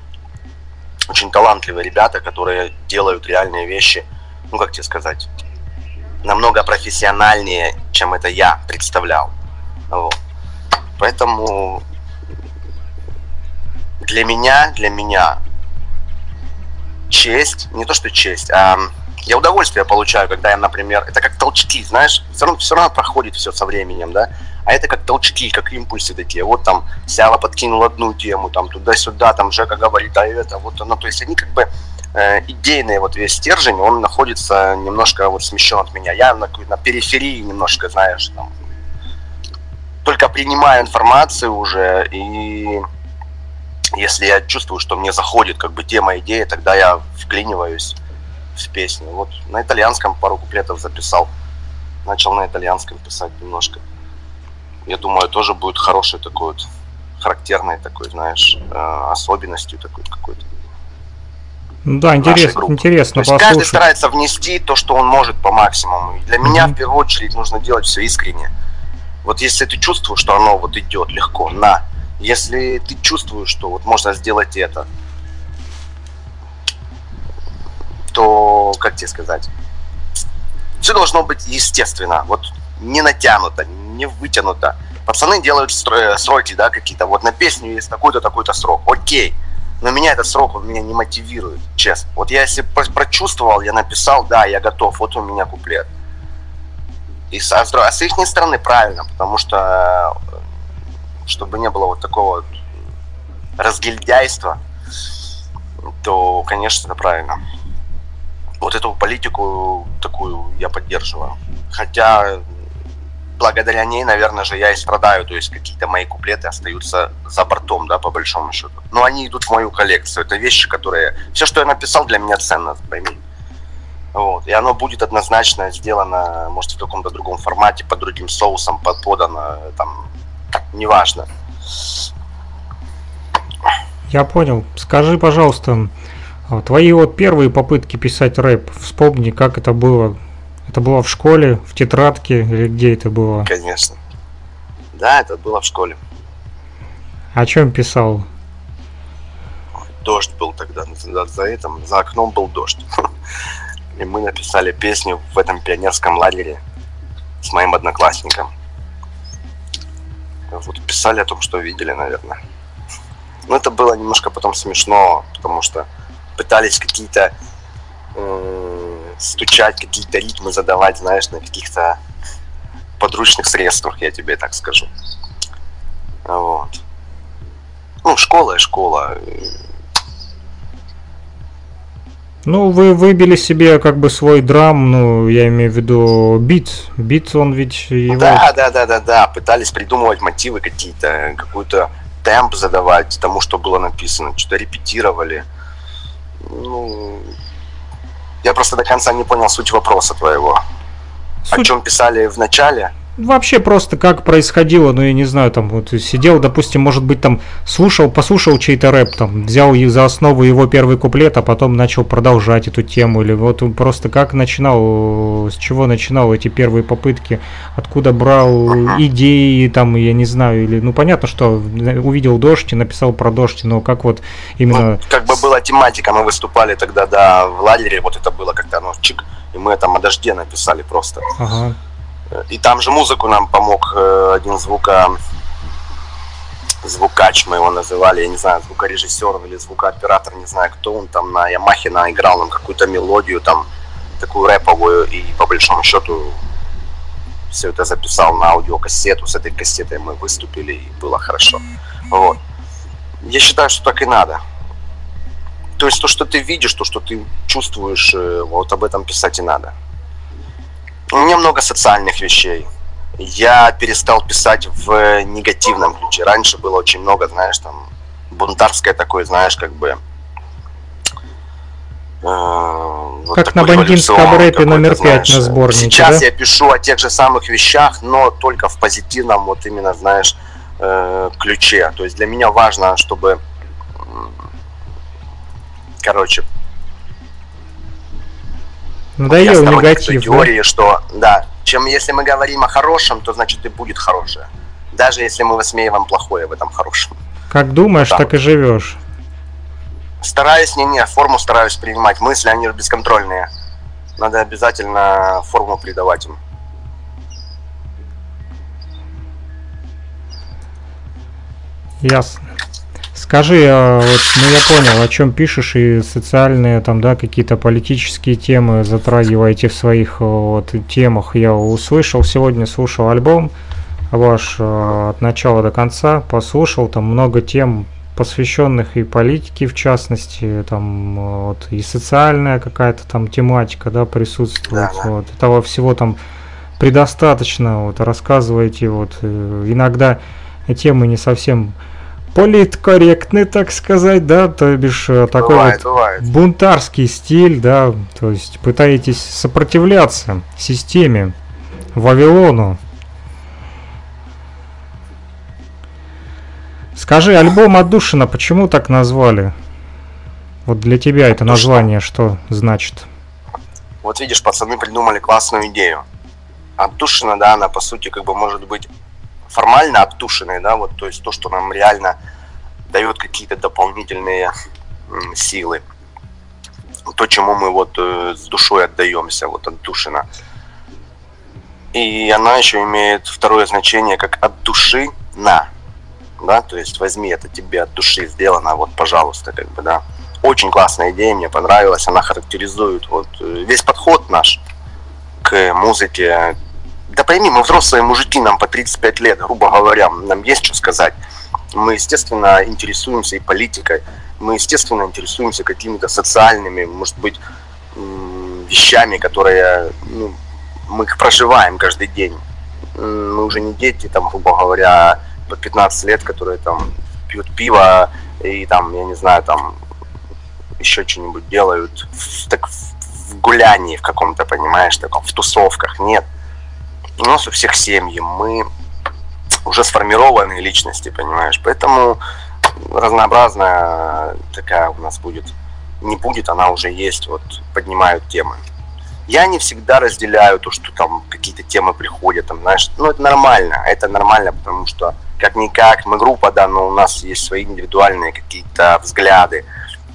очень талантливые ребята, которые делают реальные вещи, ну как тебе сказать, намного профессиональнее, чем это я представлял. Вот. Поэтому для меня, для меня честь, не то что честь, а я удовольствие получаю, когда я, например, это как толчки, знаешь, все равно, все равно проходит все со временем, да, а это как толчки, как импульсы такие. Вот там Сява подкинул одну тему, там туда-сюда, там Жека говорит, а это, вот оно, то есть они как бы э, идейный вот весь стержень, он находится немножко вот смещен от меня. Я на, на периферии немножко, знаешь, там, только принимаю информацию уже и если я чувствую, что мне заходит как бы тема, идея, тогда я вклиниваюсь в песню. Вот на итальянском пару куплетов записал. Начал на итальянском писать немножко. Я думаю, тоже будет хороший такой вот, характерной такой, знаешь, э, особенностью такой какой-то. Да, интересно, интересно То есть каждый старается внести то, что он может по максимуму. И для mm-hmm. меня в первую очередь нужно делать все искренне. Вот если ты чувствуешь, что оно вот идет легко, на, если ты чувствуешь, что вот можно сделать это, то, как тебе сказать, все должно быть естественно, вот не натянуто, не вытянуто. Пацаны делают сроки, да, какие-то. Вот на песню есть такой-то, такой-то срок. Окей. Но меня этот срок, он меня не мотивирует, честно. Вот я если прочувствовал, я написал, да, я готов, вот у меня куплет. И с, а с их стороны правильно, потому что чтобы не было вот такого вот разгильдяйства, то, конечно, это правильно. Вот эту политику такую я поддерживаю. Хотя благодаря ней, наверное же, я и страдаю. То есть какие-то мои куплеты остаются за бортом, да, по большому счету. Но они идут в мою коллекцию. Это вещи, которые... Все, что я написал, для меня ценно, пойми. Вот. И оно будет однозначно сделано, может, в каком-то другом формате, под другим соусом, подано, там, неважно. Я понял. Скажи, пожалуйста, твои вот первые попытки писать рэп, вспомни, как это было. Это было в школе, в тетрадке или где это было? Конечно. Да, это было в школе. О чем писал? Дождь был тогда, за, за этим, за окном был дождь. И мы написали песню в этом пионерском лагере с моим одноклассником. Вот писали о том, что видели, наверное. Но это было немножко потом смешно, потому что пытались какие-то э, стучать, какие-то ритмы задавать, знаешь, на каких-то подручных средствах, я тебе так скажу. Вот. Ну, школа и школа. Ну, вы выбили себе как бы свой драм, ну, я имею в виду бит. Бит, он ведь его... Да, да, да, да, да. Пытались придумывать мотивы какие-то, какую-то темп задавать тому, что было написано. Что-то репетировали. Ну, я просто до конца не понял суть вопроса твоего. Суть... О чем писали в начале? Вообще просто как происходило, ну я не знаю, там вот сидел, допустим, может быть там слушал, послушал чей-то рэп, там взял за основу его первый куплет, а потом начал продолжать эту тему, или вот просто как начинал, с чего начинал эти первые попытки, откуда брал идеи, там, я не знаю, или, ну понятно, что увидел дождь и написал про дождь, но как вот именно... Ну, как бы была тематика, мы выступали тогда, да, в лагере, вот это было как-то, ну, чик, и мы там о дожде написали просто. Ага. И там же музыку нам помог э, один звука, звукач мы его называли, я не знаю, звукорежиссер или звукооператор, не знаю, кто он там на Ямахе наиграл нам какую-то мелодию там, такую рэповую, и по большому счету все это записал на аудиокассету, с этой кассетой мы выступили, и было хорошо. Вот. Я считаю, что так и надо. То есть то, что ты видишь, то, что ты чувствуешь, э, вот об этом писать и надо. У меня много социальных вещей. Я перестал писать в негативном ключе. Раньше было очень много, знаешь, там, бунтарское такое, знаешь, как бы вот как на бандитском рэпе номер пять на сборнике, Сейчас да? я пишу о тех же самых вещах, но только в позитивном, вот именно, знаешь, э, ключе. То есть для меня важно, чтобы, короче, Надоел негатив, теории, да? что, да, чем если мы говорим о хорошем, то значит и будет хорошее. Даже если мы высмеиваем плохое в этом хорошем. Как думаешь, вот так. и живешь. Стараюсь, не, не, форму стараюсь принимать. Мысли, они же бесконтрольные. Надо обязательно форму придавать им. Ясно. Скажи, а вот, ну я понял, о чем пишешь, и социальные там, да, какие-то политические темы затрагиваете в своих вот темах. Я услышал, сегодня слушал альбом ваш э, от начала до конца, послушал, там много тем посвященных и политике в частности, там вот, и социальная какая-то там тематика, да, присутствует. Да, да. Вот. Этого всего там предостаточно, вот, рассказываете, вот, э, иногда темы не совсем политкорректны, так сказать, да, то бишь э, такой бывает, вот бывает. бунтарский стиль, да, то есть пытаетесь сопротивляться системе, Вавилону. Скажи, альбом «Отдушина» почему так назвали? Вот для тебя это название что значит? Вот видишь, пацаны придумали классную идею. Отдушина, да, она по сути как бы может быть формально обтушенной, да, вот, то есть то, что нам реально дает какие-то дополнительные силы. То, чему мы вот э, с душой отдаемся, вот отдушина. И она еще имеет второе значение как от души на да, то есть возьми это тебе от души сделано, вот, пожалуйста, как бы, да. Очень классная идея, мне понравилась, она характеризует вот э, весь подход наш к музыке. Да пойми, мы взрослые мужики, нам по 35 лет, грубо говоря, нам есть что сказать. Мы, естественно, интересуемся и политикой, мы, естественно, интересуемся какими-то социальными, может быть, вещами, которые ну, мы их проживаем каждый день. Мы уже не дети, там, грубо говоря, по 15 лет, которые там пьют пиво и там, я не знаю, там еще что-нибудь делают так, в гулянии в каком-то, понимаешь, таком, в тусовках. Нет. У нас у всех семьи, мы уже сформированные личности, понимаешь. Поэтому разнообразная такая у нас будет. Не будет, она уже есть, вот поднимают темы. Я не всегда разделяю то, что там какие-то темы приходят, там, знаешь, ну это нормально, это нормально, потому что как-никак мы группа, да, но у нас есть свои индивидуальные какие-то взгляды,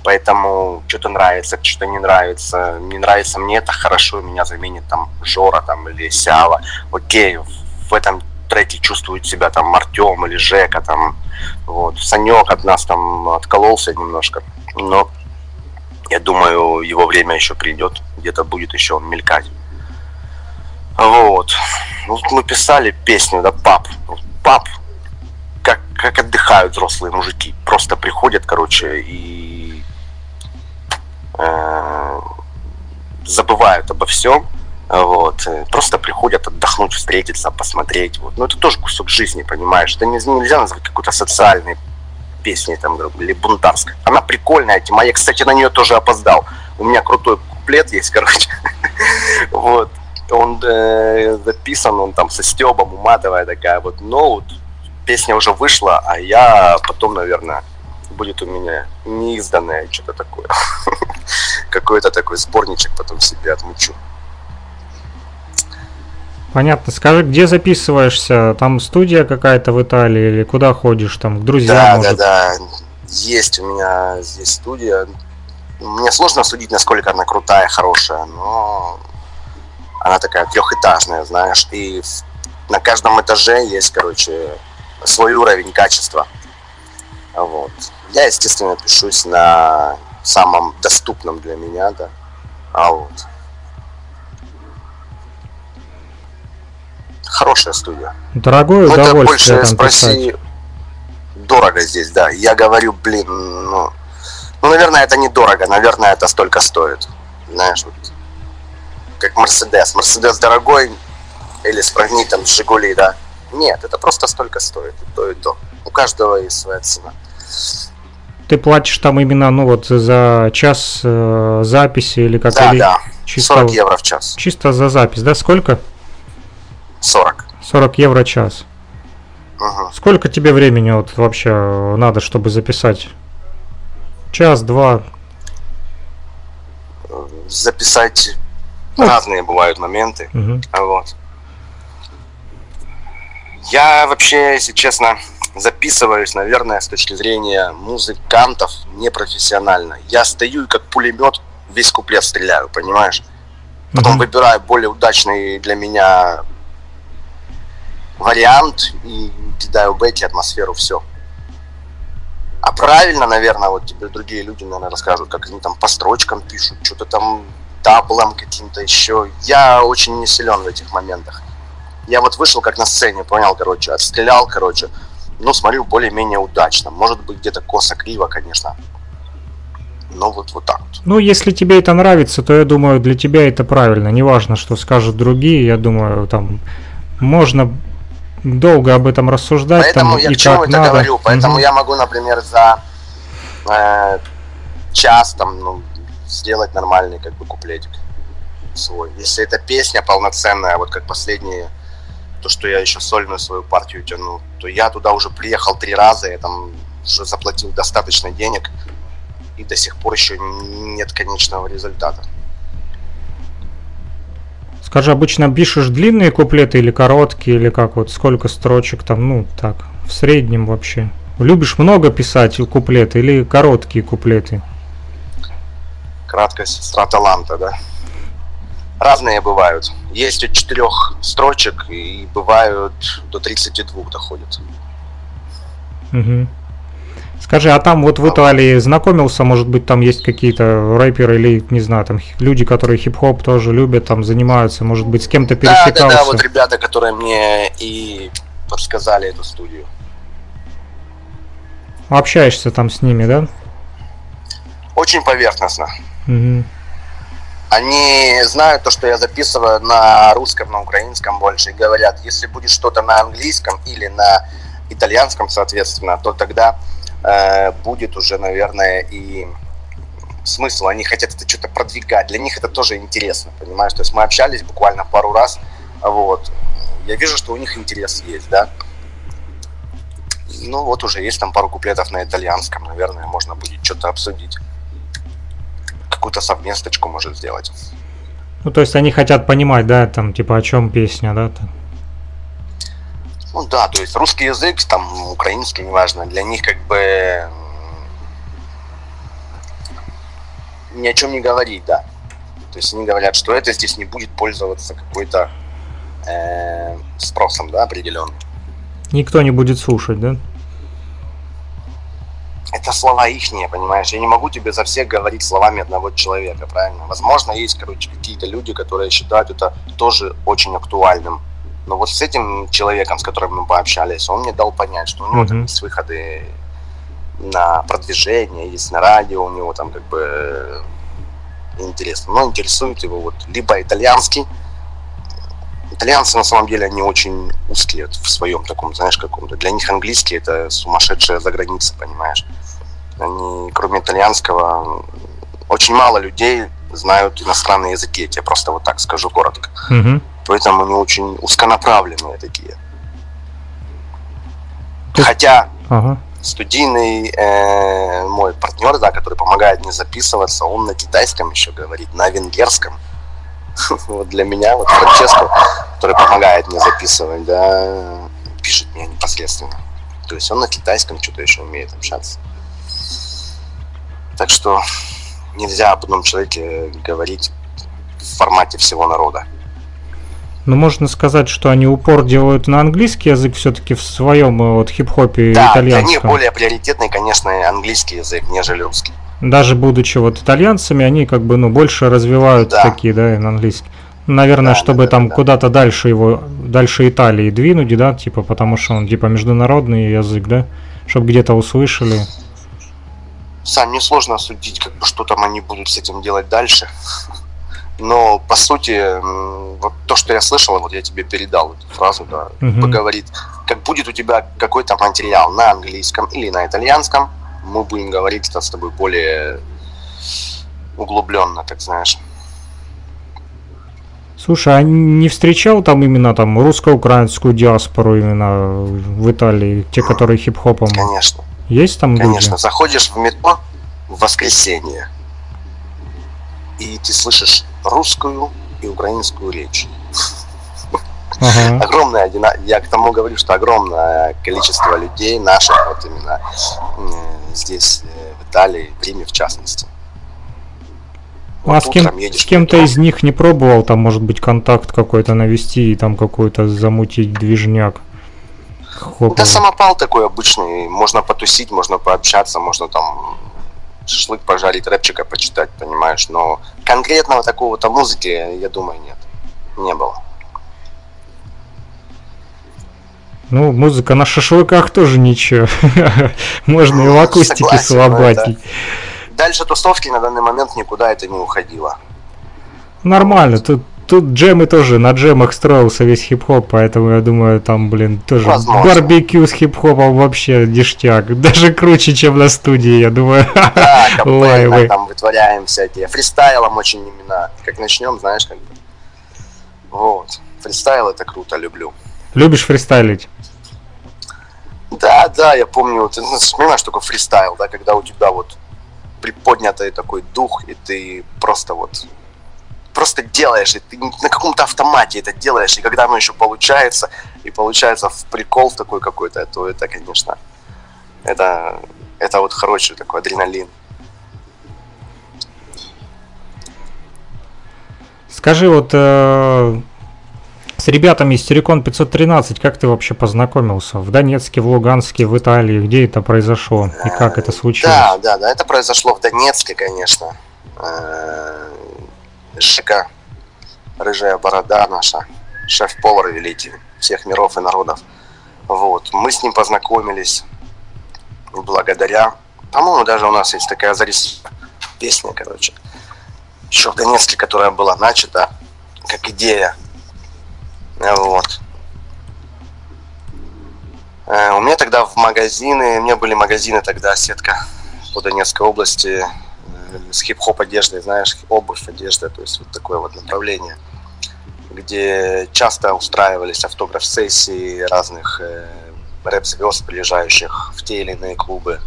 поэтому что-то нравится, что-то не нравится, не нравится мне, это хорошо, меня заменит там Жора там или Сява, окей, в этом треке чувствует себя там Артем или Жека там, вот, Санек от нас там откололся немножко, но я думаю, его время еще придет, где-то будет еще он мелькать. Вот. Вот мы писали песню, да, пап. Пап, как, как отдыхают взрослые мужики. Просто приходят, короче, и забывают обо всем. Вот. Просто приходят отдохнуть, встретиться, посмотреть. Вот. Но это тоже кусок жизни, понимаешь? Это нельзя назвать какой-то социальный песни там, или бунтарской. Она прикольная тема. Я, кстати, на нее тоже опоздал. У меня крутой куплет есть, короче. Вот. Он э, записан, он там со стебом, уматовая такая вот. Но вот песня уже вышла, а я потом, наверное, будет у меня неизданное что-то такое. Какой-то такой сборничек потом себе отмучу. Понятно. Скажи, где записываешься? Там студия какая-то в Италии или куда ходишь? Там к друзьям, да, может? Да, да, Есть у меня здесь студия. Мне сложно судить, насколько она крутая, хорошая, но она такая трехэтажная, знаешь, и на каждом этаже есть, короче, свой уровень качества. Вот. Я, естественно, пишусь на самом доступном для меня, да. А вот. Хорошая студия. Дорогое ну, удовольствие это больше спроси... Писать. Дорого здесь, да. Я говорю, блин, ну, ну, наверное, это недорого, наверное, это столько стоит. Знаешь, вот, как Мерседес. Мерседес дорогой или сравни там с Жигули, да. Нет, это просто столько стоит, и то, и то. У каждого есть своя цена. Ты платишь там именно, ну вот за час э, записи или как? Да, или да. Чисто, 40 евро в час. Чисто за запись, да? Сколько? 40. 40 евро час. Угу. Сколько тебе времени вот вообще надо, чтобы записать? Час, два? Записать Ну. разные бывают моменты. Мгм. Вот. Я вообще, если честно, записываюсь, наверное, с точки зрения музыкантов непрофессионально. Я стою и как пулемет весь куплет стреляю, понимаешь? Потом Мгм. выбираю более удачный для меня вариант и кидаю бэки, атмосферу, все. А правильно, наверное, вот тебе другие люди, наверное, расскажут, как они там по строчкам пишут, что-то там даблом каким-то еще. Я очень не силен в этих моментах. Я вот вышел как на сцене, понял, короче, отстрелял, короче. Ну, смотрю, более-менее удачно. Может быть, где-то косо-криво, конечно. Но вот, вот так вот. Ну, если тебе это нравится, то я думаю, для тебя это правильно. Неважно, что скажут другие, я думаю, там можно долго об этом рассуждать. Поэтому там, я и к чему это надо. говорю. Поэтому Мгм. я могу, например, за э, час там, ну, сделать нормальный как бы куплетик свой. Если это песня полноценная, вот как последние, то, что я еще сольную свою партию тяну, то я туда уже приехал три раза, я там уже заплатил достаточно денег, и до сих пор еще нет конечного результата. Скажи, обычно пишешь длинные куплеты или короткие, или как вот, сколько строчек там, ну, так, в среднем вообще? Любишь много писать куплеты или короткие куплеты? краткая сестра таланта, да. Разные бывают. Есть от четырех строчек и бывают до 32 доходят. Мгм. Скажи, а там вот в Италии знакомился, может быть, там есть какие-то рэперы или, не знаю, там люди, которые хип-хоп тоже любят, там занимаются, может быть, с кем-то Да, пересекался? да, да, вот ребята, которые мне и подсказали эту студию. Общаешься там с ними, да? Очень поверхностно. Мгм. Они знают то, что я записываю на русском, на украинском больше, и говорят, если будет что-то на английском или на итальянском, соответственно, то тогда э, будет уже, наверное, и смысл. Они хотят это что-то продвигать. Для них это тоже интересно, понимаешь? То есть мы общались буквально пару раз, вот. Я вижу, что у них интерес есть, да. Ну вот уже есть там пару куплетов на итальянском, наверное, можно будет что-то обсудить. Какую-то совместочку может сделать. Ну, то есть они хотят понимать, да, там, типа, о чем песня, да? там. Ну да, то есть русский язык, там украинский, неважно, для них как бы ни о чем не говорить, да. То есть они говорят, что это здесь не будет пользоваться какой-то э, спросом, да, определенным. Никто не будет слушать, да? Это слова ихние, понимаешь? Я не могу тебе за всех говорить словами одного человека, правильно? Возможно, есть, короче, какие-то люди, которые считают это тоже очень актуальным. Но вот с этим человеком, с которым мы пообщались, он мне дал понять, что у него там Мгм. есть выходы на продвижение, есть на радио, у него там как бы интересно. Но интересует его вот либо итальянский, итальянцы на самом деле они очень узкие в своем таком, знаешь, каком-то. Для них английский это сумасшедшая заграница, понимаешь? Они, кроме итальянского, очень мало людей знают иностранные языки, я тебе просто вот так скажу коротко. Мгм. Поэтому они очень узконаправленные такие. Есть- Хотя Ага. студийный э, мой партнер, да, который помогает мне записываться, он на китайском еще говорит, на венгерском. Вот для меня, вот Франческо, который помогает мне записывать, да, пишет мне непосредственно. То есть он на китайском что-то еще умеет общаться. Так что нельзя об одном человеке говорить в формате всего народа. Ну, можно сказать, что они упор делают на английский язык все-таки в своем э, вот хип-хопе Да, для них итальянском. более приоритетный, конечно, английский язык, нежели русский. Даже будучи вот итальянцами, они как бы, ну, больше развивают Да. такие, да, на английский. Наверное, Да, чтобы да, да, там да. куда-то дальше его, дальше Италии двинуть, да, типа, потому что он, типа, международный язык, да, чтобы где-то услышали. Сам мне сложно судить, как бы, что там они будут с этим делать дальше. Но, по сути, вот то, что я слышал, вот я тебе передал эту фразу, да, Мгм. говорит, как будет у тебя какой-то материал на английском или на итальянском, мы будем говорить это с тобой более углубленно, так знаешь. Слушай, а не встречал там именно там русско-украинскую диаспору именно в Италии, те, которые хип-хопом? Конечно. Есть там Конечно. люди? Заходишь в метро в воскресенье, и ты слышишь русскую и украинскую речь. Ага. Огромное, я к тому говорю, что огромное количество людей наших, вот именно здесь, э, в Италии, в Риме в частности. Ну, а Вот с, кем, с кем-то из них не пробовал там, может быть, контакт какой-то навести и там какой-то замутить движняк? Хоповый? Да самопал такой обычный, можно потусить, можно пообщаться, можно там шашлык пожарить, рэпчика почитать, понимаешь, но конкретного такого-то музыки, я думаю, нет, не было. Ну, музыка на шашлыках тоже ничего. Можно и в акустике Согласен, но слабатей. Дальше тусовки на данный момент никуда это не уходило. Нормально, тут, тут джемы тоже, на джемах строился весь хип-хоп, поэтому я думаю, там, блин, тоже Возможно. барбекю с хип-хопом вообще ништяк. Даже круче, чем на студии, я думаю. Да, капельно, Лайвы. там вытворяем всякие. Фристайлом очень именно, как начнем, знаешь, как бы. Вот. Фристайл это круто, люблю. Любишь фристайлить? Да, да, я помню, ты ну, понимаешь, что такое фристайл, да, когда у тебя вот приподнятый такой дух, и ты просто вот просто делаешь, и ты на каком-то автомате это делаешь, и когда оно еще получается, и получается в прикол такой какой-то, то это, конечно, это, это вот хороший такой адреналин. Скажи, вот э, с ребятами из Терекон 513, как ты вообще познакомился? В Донецке, в Луганске, в Италии, где это произошло и как это случилось? Да, да, да, это произошло в Донецке, конечно. Э, Жека, рыжая борода наша, шеф-повар великий всех миров и народов. Вот, мы с ним познакомились благодаря, по-моему, даже у нас есть такая зарис песня, короче, еще в Донецке, которая была начата как идея. Вот. Э, У меня тогда в магазины, у меня были магазины тогда, сетка по Донецкой области э, с хип-хоп одеждой, знаешь, обувь, одежда, то есть вот такое вот направление, где часто устраивались автограф-сессии разных э, рэп-звезд, приезжающих в те или иные клубы,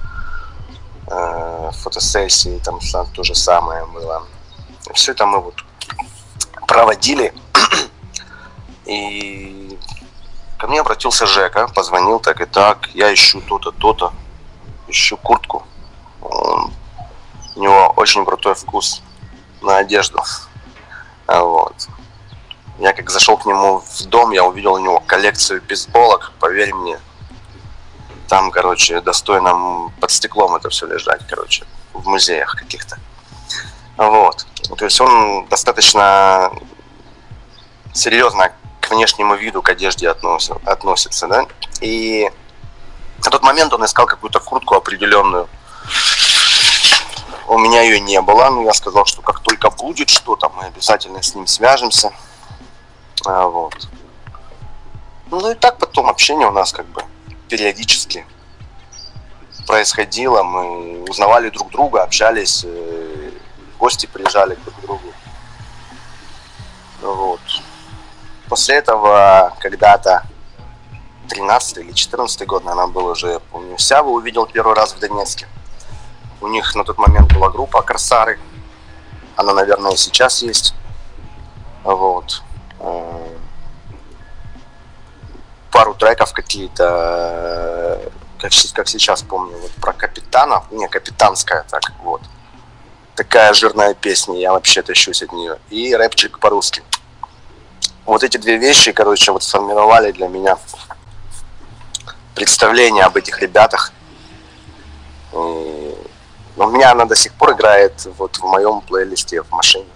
э, фотосессии, там то же самое было. Все это мы вот проводили, и Ко мне обратился Жека, позвонил так и так, я ищу то-то, то-то, ищу куртку. У него очень крутой вкус на одежду. А Вот. Я как зашел к нему в дом, я увидел у него коллекцию бейсболок, поверь мне. Там, короче, достойно под стеклом это все лежать, короче, в музеях каких-то. Вот. То есть он достаточно серьезно внешнему виду, к одежде относится, относится да. И на тот момент он искал какую-то куртку определенную. У меня ее не было, но я сказал, что как только будет что-то, мы обязательно с ним свяжемся. А, вот. Ну и так потом общение у нас как бы периодически происходило. Мы узнавали друг друга, общались, э, гости приезжали друг к другу. Вот. После этого когда-то 13 или 14 год, наверное, был уже, помню, Сяву увидел первый раз в Донецке. У них на тот момент была группа Корсары. Она, наверное, и сейчас есть. Вот. Э, Пару треков какие-то, э, как сейчас помню, вот про капитана, не, капитанская, так вот. Такая жирная песня, я вообще тащусь от нее. И рэпчик по-русски. Вот эти две вещи, короче, вот сформировали для меня представление об этих ребятах. И у меня она до сих пор играет вот в моем плейлисте в машине.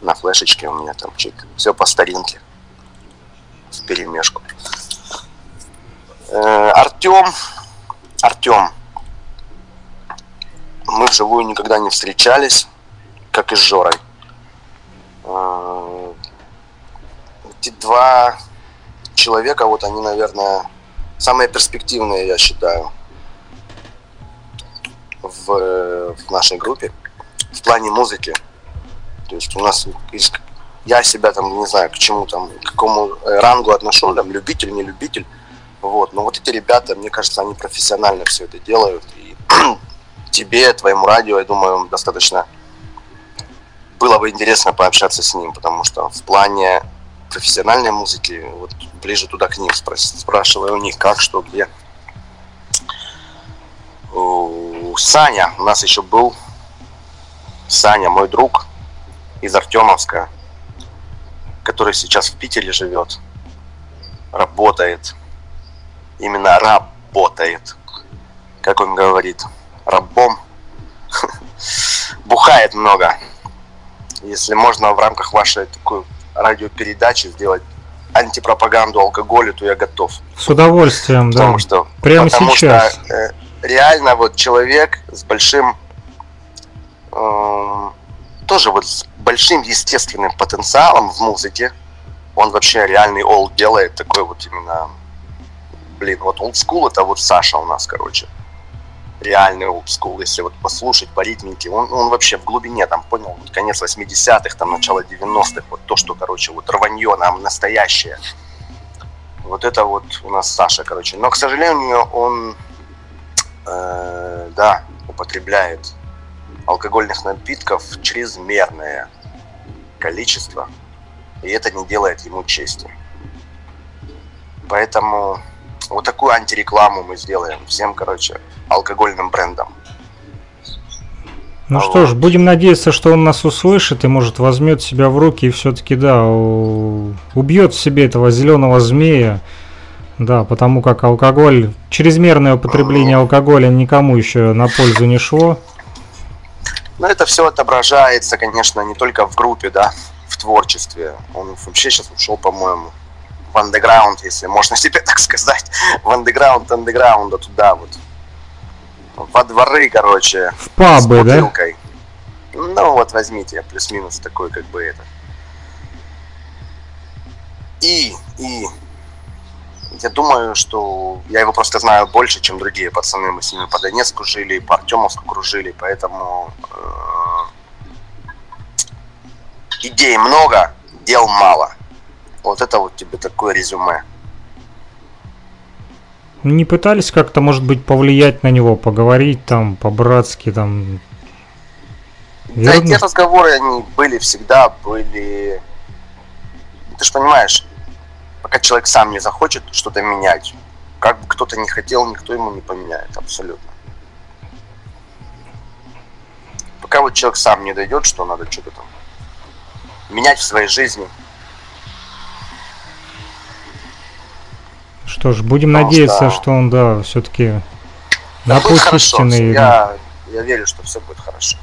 На флешечке у меня там чик. Все по старинке. В перемешку. Артем. Артем. Мы вживую никогда не встречались, как и с Жорой. Э, Эти два человека, вот они, наверное, самые перспективные, я считаю. в, в нашей группе в плане музыки. То есть у нас есть, я себя там, не знаю, к чему там, к какому э, рангу отношу, там, любитель, не любитель. Вот. Но вот эти ребята, мне кажется, они профессионально все это делают. И тебе, твоему радио, я думаю, достаточно было бы интересно пообщаться с ним, потому что в плане профессиональной музыки, вот ближе туда к ним спрашиваю у них, как, что, где. Саня у нас еще был Саня, мой друг из Артемовска, который сейчас в Питере живет, работает, именно работает, как он говорит, рабом, бухает много. Если можно в рамках вашей такой радиопередачи сделать антипропаганду алкоголя, то я готов. С удовольствием, потому да. Что, Прямо потому сейчас. Что, э, реально вот человек с большим э, тоже вот с большим естественным потенциалом в музыке. Он вообще реальный олд делает такой вот именно блин, вот олдскул это вот Саша у нас, короче реальный олдскул, если вот послушать по ритмике, он, он вообще в глубине, там, понял, вот конец 80-х, там, начало 90-х, вот то, что, короче, вот рванье нам настоящее. Вот это вот у нас Саша, короче. Но, к сожалению, он, э, да, употребляет алкогольных напитков чрезмерное количество, и это не делает ему чести. Поэтому вот такую антирекламу мы сделаем всем, короче, алкогольным брендам. Ну А что ж, вот. будем надеяться, что он нас услышит и, может, возьмет себя в руки и все-таки, да, убьет в себе этого зеленого змея. Да, потому как алкоголь, чрезмерное употребление алкоголя никому еще на пользу не шло. Но это все отображается, конечно, не только в группе, да, в творчестве. Он вообще сейчас ушел, по-моему, в андеграунд, если можно себе так сказать. В андеграунд андеграунда туда вот. Во дворы, короче. В с пабы, да? бутылкой. Ну вот возьмите, плюс-минус такой как бы это. И, и я думаю, что я его просто знаю больше, чем другие пацаны. Мы с ними по Донецку жили, по Артемовску кружили, поэтому э, идей много, дел мало. Вот это вот тебе такое резюме. Не пытались как-то, может быть, повлиять на него, поговорить там по-братски, там... Да, Верно? эти разговоры, они были всегда, были... Ты же понимаешь, пока человек сам не захочет что-то менять, как бы кто-то не хотел, никто ему не поменяет, абсолютно. Пока вот человек сам не дойдет, что надо что-то там менять в своей жизни. Что ж, будем Потому надеяться, что- что он, да, все-таки Да на путь истины. я, я верю, что все будет хорошо.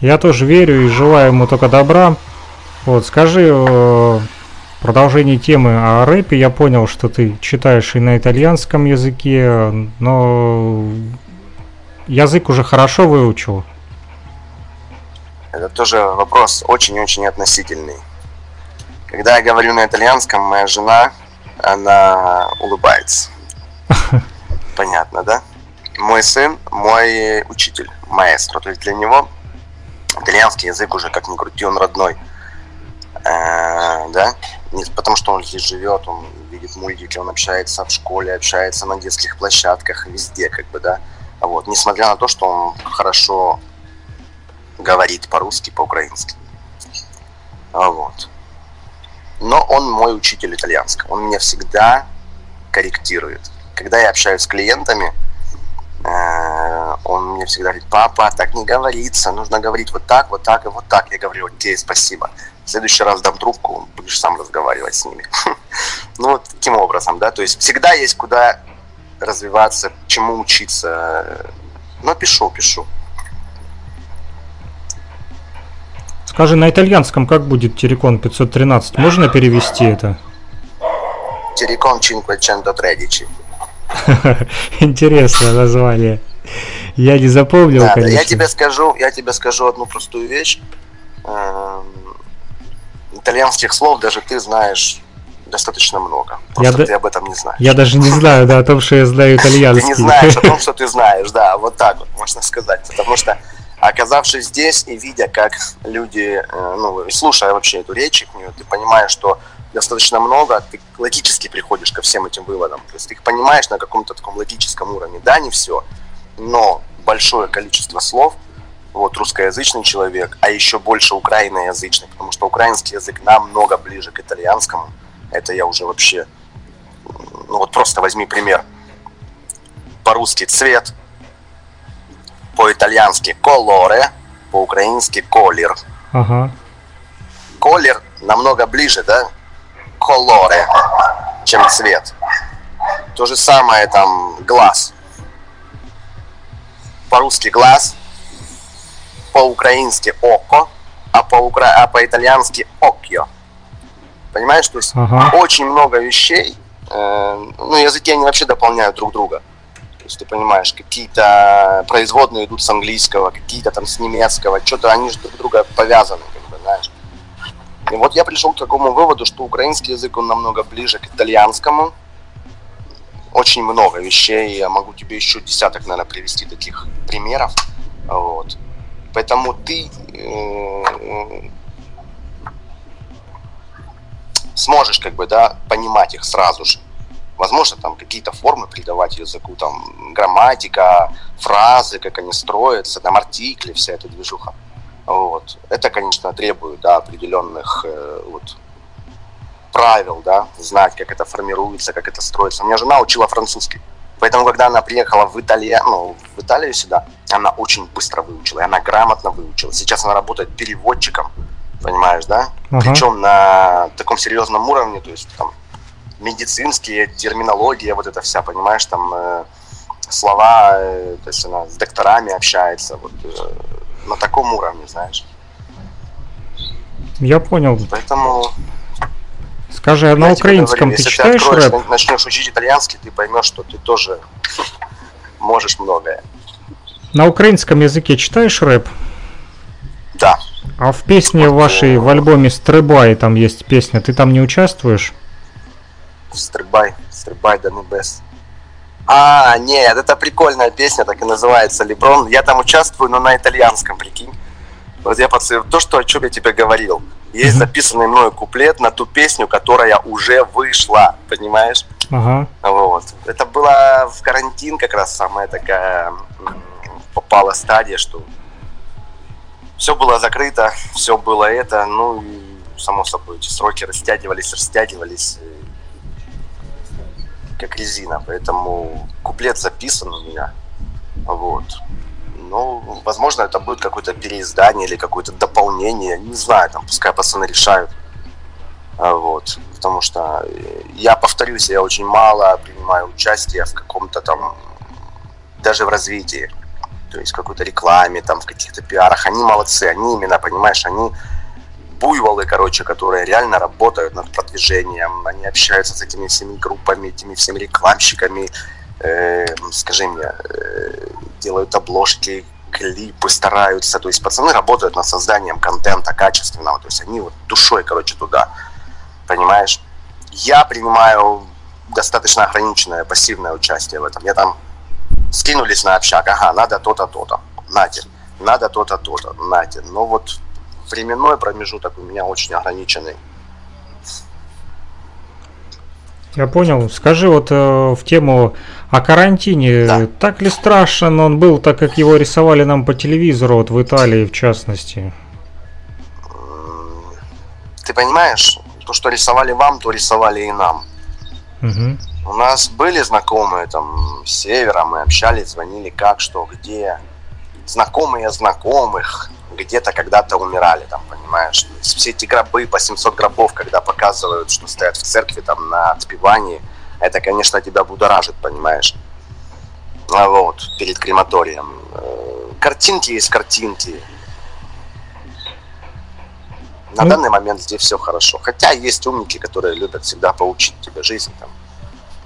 Я тоже верю и желаю ему только добра. Вот, скажи, э, продолжение темы о рэпе. Я понял, что ты читаешь и на итальянском языке, но язык уже хорошо выучил. Это тоже вопрос очень-очень относительный. Когда я говорю на итальянском, моя жена, она улыбается. Понятно, да? Мой сын, мой учитель, маэстро. То есть для него итальянский язык уже как ни крути, он родной. Э, Да? Не потому что он здесь живет, он видит мультики, он общается в школе, общается на детских площадках, везде, как бы, да. Вот. Несмотря на то, что он хорошо говорит по-русски, по-украински. Вот. Но он мой учитель итальянского. Он меня всегда корректирует. Когда я общаюсь с клиентами, э, он мне всегда говорит, папа, так не говорится, нужно говорить вот так, вот так и вот так. Я говорю, окей, спасибо. В следующий раз дам трубку, будешь сам разговаривать с ними. Ну, вот таким образом, да, то есть всегда есть куда развиваться, чему учиться. Но пишу, пишу. Скажи, на итальянском как будет Терекон 513? Можно перевести это? Терекон 513. Интересное название. Я не запомнил, Да, да, конечно. я тебе скажу, я тебе скажу одну простую вещь. Эм, Итальянских слов даже ты знаешь достаточно много. Просто да- ты об этом не знаешь. Я даже не знаю, да, о том, что я знаю Ты итальянский. не знаешь о том, что ты знаешь, да, вот так вот. можно сказать. Потому что, оказавшись здесь и видя, как люди, э, ну, слушая вообще эту речь, ты понимаешь, что достаточно много, ты логически приходишь ко всем этим выводам. То есть ты их понимаешь на каком-то таком логическом уровне. Да, не все, но большое количество слов, вот русскоязычный человек, а еще больше украиноязычный, потому что украинский язык намного ближе к итальянскому. Это я уже вообще, ну вот просто возьми пример. По-русски цвет, по-итальянски колоре, по-украински колер. Ага. Колер намного ближе, да, колоре, чем цвет. То же самое там глаз. По-русски глаз, по-украински око, а, по-укра... а по-итальянски окьо. Понимаешь, то есть ага. очень много вещей, э, ну, языки, они вообще дополняют друг друга. Есть ты понимаешь, какие-то производные идут с английского, какие-то там с немецкого, что-то они же друг друга повязаны, как бы, знаешь. И вот я пришел к такому выводу, что украинский язык, он намного ближе к итальянскому. Очень много вещей, я могу тебе еще десяток, наверное, привести таких примеров. Вот. Поэтому ты э, сможешь как бы, да, понимать их сразу же. Возможно, там какие-то формы придавать языку, там грамматика, фразы, как они строятся, там артикли, вся эта движуха. Вот. Это, конечно, требует да, определенных э, вот, правил, да, знать, как это формируется, как это строится. У меня жена учила французский. Поэтому, когда она приехала в Италию, ну, в Италию сюда, она очень быстро выучила, и она грамотно выучила. Сейчас она работает переводчиком, понимаешь, да? Uh-huh. Причем на таком серьезном уровне, то есть там медицинские, терминология, вот эта вся, понимаешь, там э, слова, э, то есть она с докторами общается, вот э, на таком уровне, знаешь. Я понял. Поэтому... Скажи, а на украинском говорю, ты читаешь ты откроешь, рэп? начнешь учить итальянский, ты поймешь, что ты тоже можешь многое. На украинском языке читаешь рэп? Да. А в песне вашей, в альбоме «Стрибай» там есть песня, ты там не участвуешь? «Стрибай», «Стрибай до небес». А, нет, это прикольная песня, так и называется Леброн. Я там участвую, но на итальянском, прикинь. Вот я подсыл то, что, о чем я тебе говорил. Есть записанный мною куплет на ту песню, которая уже вышла, понимаешь? Ага. Вот. Это была в карантин как раз самая такая попала стадия, что все было закрыто, все было это, ну и само собой эти сроки растягивались, растягивались как резина, поэтому куплет записан у меня, вот. Ну, возможно, это будет какое-то переиздание или какое-то дополнение, не знаю, там, пускай пацаны решают, а, вот, потому что я повторюсь, я очень мало принимаю участие в каком-то там, даже в развитии, то есть в какой-то рекламе, там, в каких-то пиарах, они молодцы, они именно, понимаешь, они буйволы, короче, которые реально работают над продвижением, они общаются с этими всеми группами, этими всеми рекламщиками, э, скажи мне, э, делают обложки, клипы стараются, то есть пацаны работают над созданием контента качественного, то есть они вот душой, короче, туда, понимаешь? Я принимаю достаточно ограниченное пассивное участие в этом. Я там скинулись на общак, ага, надо то-то, то-то, нате, надо то-то, то-то, нате. Но вот временной промежуток у меня очень ограниченный. Я понял. Скажи вот э, в тему о карантине. Да. Так ли страшен он был, так как его рисовали нам по телевизору, вот в Италии в частности? Ты понимаешь, то, что рисовали вам, то рисовали и нам. Угу. У нас были знакомые там с севера, мы общались, звонили как, что, где. Знакомые знакомых где-то когда-то умирали, там, понимаешь. Все эти гробы, по 700 гробов, когда показывают, что стоят в церкви там на отпевании, это, конечно, тебя будоражит, понимаешь. А вот, перед крематорием. Э, картинки есть картинки. На mm. данный момент здесь все хорошо. Хотя есть умники, которые любят всегда поучить тебя жизни. Там,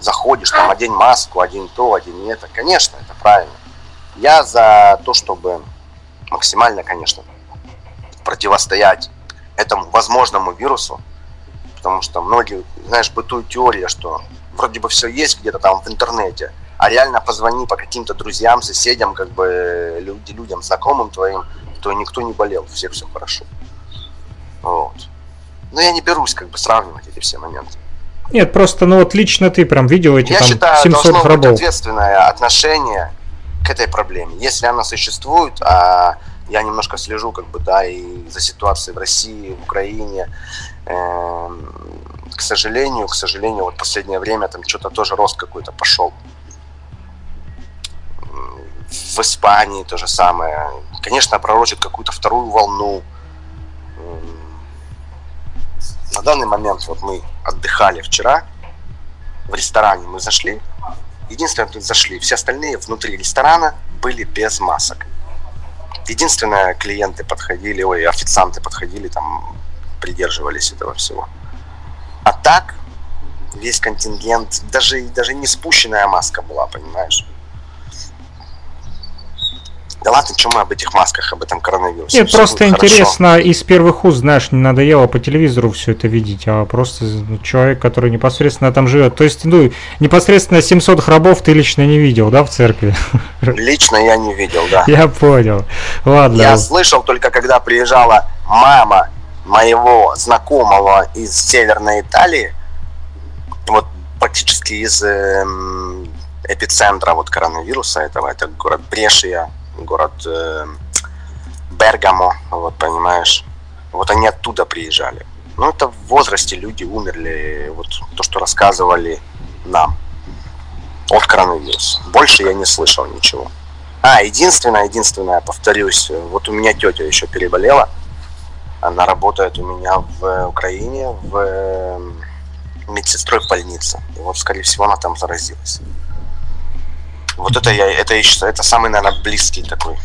заходишь, там, одень маску, один то, один это. Конечно, это правильно. Я за то, чтобы максимально, конечно, противостоять этому возможному вирусу, потому что многие, знаешь, бытует теория, что вроде бы все есть где-то там в интернете, а реально позвони по каким-то друзьям, соседям, как бы люди, людям, знакомым твоим, то никто не болел, всех все хорошо. Вот. Но я не берусь как бы сравнивать эти все моменты. Нет, просто, ну вот лично ты прям видел эти я там считаю, 700 должно гробов. быть ответственное отношение к этой проблеме. Если она существует, а я немножко слежу как бы, да, и за ситуацией в России, в Украине, эм, к сожалению, к сожалению, вот последнее время там что-то тоже рост какой-то пошел. В Испании то же самое. Конечно, пророчит какую-то вторую волну. На данный момент вот мы отдыхали вчера в ресторане, мы зашли. Единственное, тут зашли. Все остальные внутри ресторана были без масок. Единственное, клиенты подходили, ой, официанты подходили, там придерживались этого всего. А так, весь контингент, даже, даже не спущенная маска была, понимаешь? Да ладно, что мы об этих масках, об этом коронавирусе? Нет, Всё просто будет хорошо. интересно из первых уст, знаешь, не надоело по телевизору все это видеть, а просто ну, человек, который непосредственно там живет. То есть, ну, непосредственно 700 гробов ты лично не видел, да, в церкви? Лично я не видел, да. Я понял. Ладно. Я слышал только, когда приезжала мама моего знакомого из Северной Италии, вот практически из эм, эпицентра вот коронавируса этого, это город Брешия, город э, Бергамо, вот понимаешь. Вот они оттуда приезжали. Ну, это в возрасте люди умерли, вот то, что рассказывали нам от коронавируса. Больше я не слышал ничего. А, единственное, единственное, повторюсь, вот у меня тетя еще переболела. Она работает у меня в Украине, в э, медсестрой в больнице. И вот, скорее всего, она там заразилась. Вот это я, это я считаю, это самый, наверное, близкий такой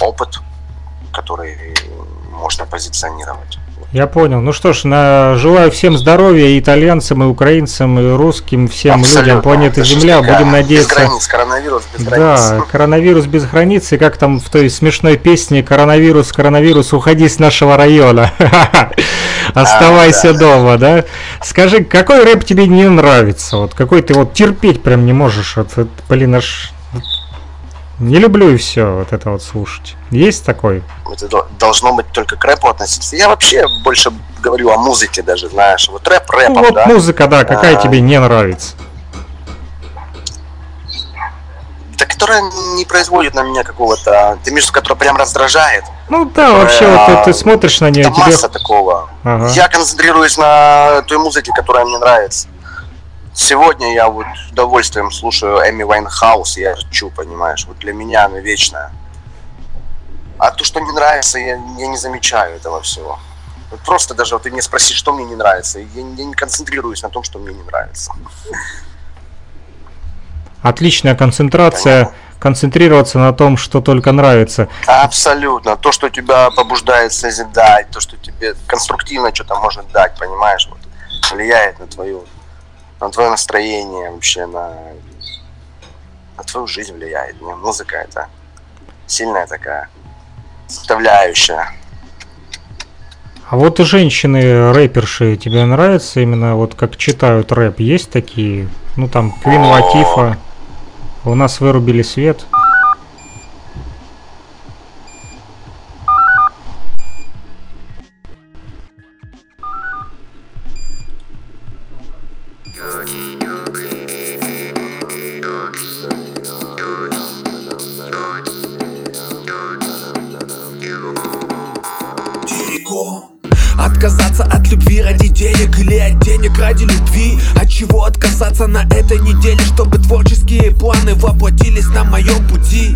опыт, который можно позиционировать. Я понял. Ну что ж, на... желаю всем здоровья и итальянцам, и украинцам, и русским, всем людям Абсолютно. планеты Это Земля. Будем Без надеяться. границ, коронавирус без Да, границ. коронавирус без границ, и как там в той смешной песне «Коронавирус, коронавирус, уходи с нашего района». Оставайся да. дома, да? Скажи, какой рэп тебе не нравится? Вот какой ты вот терпеть прям не можешь? Блин, аж не люблю и все вот это вот слушать. Есть такой? Это до- должно быть только к рэпу относиться. Я вообще больше говорю о музыке даже, знаешь. Вот рэп рэпом, Ну, вот да. музыка, да, какая А. тебе не нравится? Да, которая не производит на меня какого-то... Ты виду, которая прям раздражает? Ну да, вообще, вот ты, ты смотришь на нее, Там тебе... масса такого. Ага. Я концентрируюсь на той музыке, которая мне нравится. Сегодня я вот с удовольствием слушаю Эми Вайнхаус, я урчу, понимаешь. Вот для меня она вечная. А то, что не нравится, я, я не замечаю этого всего. Вот просто даже вот ты меня спроси, что мне не нравится. Я, не- я не концентрируюсь на том, что мне не нравится. Отличная концентрация, концентрироваться на том, что только нравится. Абсолютно. То, что тебя побуждает созидать, то, что тебе конструктивно что-то может дать, понимаешь, вот, влияет на твою, на твое настроение вообще, на, на твою жизнь влияет. Мне музыка это сильная такая составляющая. А вот и женщины рэперши тебе нравятся именно вот как читают рэп? Есть такие? Ну там Квин Латифа. У нас вырубили свет. Отказаться от любви ради денег или от денег ради любви? От чего отказаться на этой неделе, чтобы творческие планы воплотились на моем пути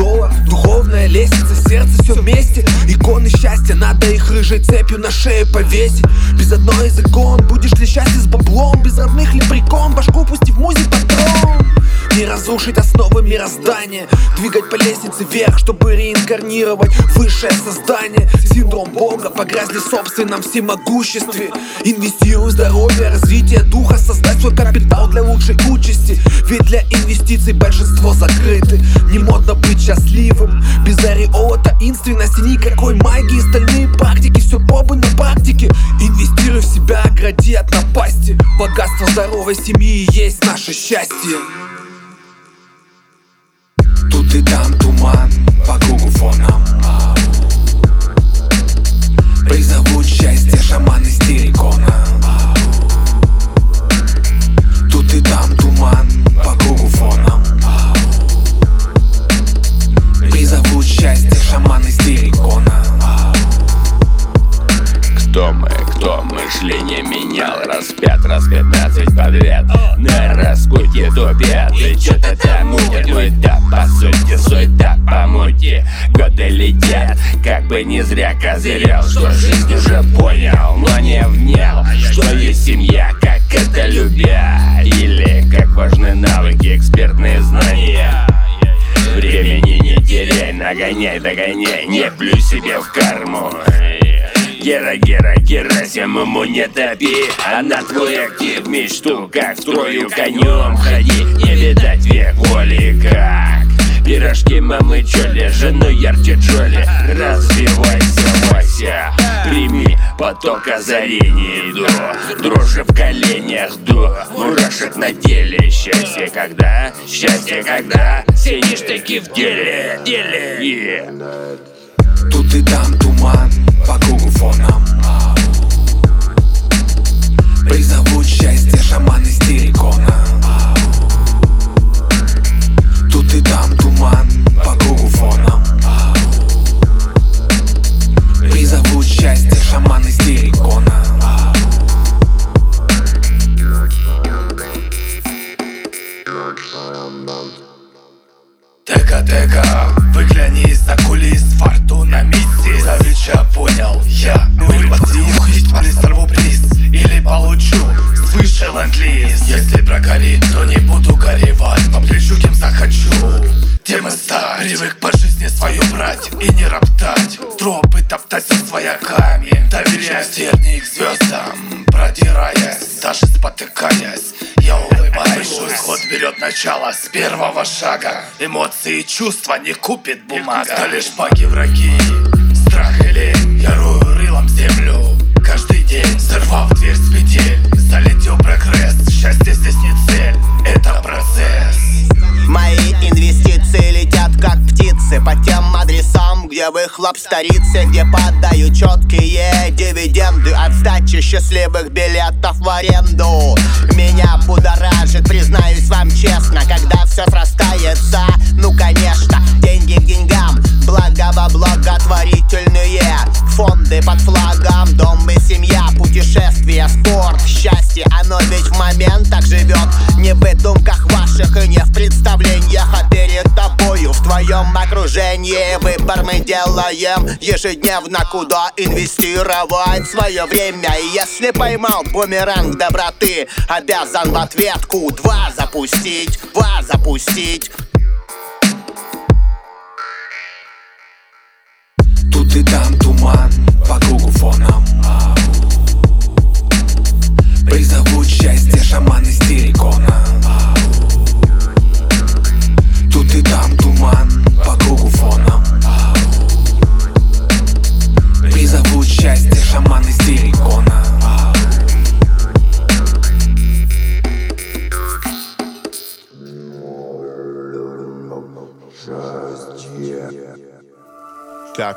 Доллар, духовная лестница, сердце все вместе. Иконы счастья, надо их рыжей цепью на шею повесить. Без одной из икон будешь ли счастлив с баблом? Без родных ли прикон, башку пусти в музик патрон не разрушить основы мироздания. Двигать по лестнице вверх, чтобы реинкарнировать высшее создание. Синдром Бога погрязли в собственном всемогуществе. Инвестируй в здоровье, развитие духа Создать свой капитал для лучшей участи. Ведь для инвестиций большинство закрыты. Не модно быть счастливым. Без ореола таинственности Никакой магии, стальные практики Все пробуй на практике. Инвестируй в себя, огради от напасти. Богатство здоровой семьи есть наше счастье. Тут и там туман по кругу фоном. Призовут счастье шаман из террикона Кто мы, кто мышление менял? Распят, раз пятнадцать подряд. На раскуте тупят. И что-то там мутят Мы да по сути, суть да по Годы летят, как бы не зря козырял Что жизнь уже понял, но не внял Что есть семья, как это любя Или как важны навыки, экспертные знания. Времени не теряй, нагоняй, догоняй, не плюй себе в карму Гера, Гера, Герасим, ему не топи А на твой актив мечту, как строю конем Ходи, не видать век воли, как Пирожки мамы Чоли, жену ярче Джоли. Развивайся, Вася Прими поток озарений до Дрожи в коленях до Мурашек на теле Счастье когда, счастье когда? Все ништяки в деле, деле yeah. Тут и там туман по кругу фоном Призовут счастье шаман из террикона. Тут и там туман по кругу фоном Призовут счастье шаман из террикона. Тека, тека, выгляни из-за кулис Фортуна миссис Давеча понял я. Вырваться хит, сорву приз Или получу свыше ленд-лиз. Если прогорит, то не буду горевать. По плечу кем захочу. Тем и стать? Привык по жизни свою брать и не роптать. Тропы топтать со свояками. Доверяя терник звездам. Продираясь, даже спотыкаясь Я улыбаюсь, ход берет начало с первого шага. Эмоции и чувства не купит бумага. Это лишь маги-враги Страх и лень, я рою рылом землю День, сорвав дверь с петель Залетел прогресс, счастье здесь не цель Это процесс. Мои инвестиции летят как птицы По тем адресам, где выхлоп столицы Где подаю четкие дивиденды От сдачи счастливых билетов в аренду. Меня будоражит, признаюсь вам честно Когда все срастается, ну конечно Деньги к деньгам, благо во благотворительные Фонды под флагом, дом и семья Путешествия, спорт, счастье Оно ведь в моментах живет Не в выдумках ваших и не в представлениях А перед тобою в окружении. Выбор мы делаем ежедневно. Куда инвестировать свое время? Если поймал бумеранг доброты Обязан в ответку два запустить Два запустить. Тут и там туман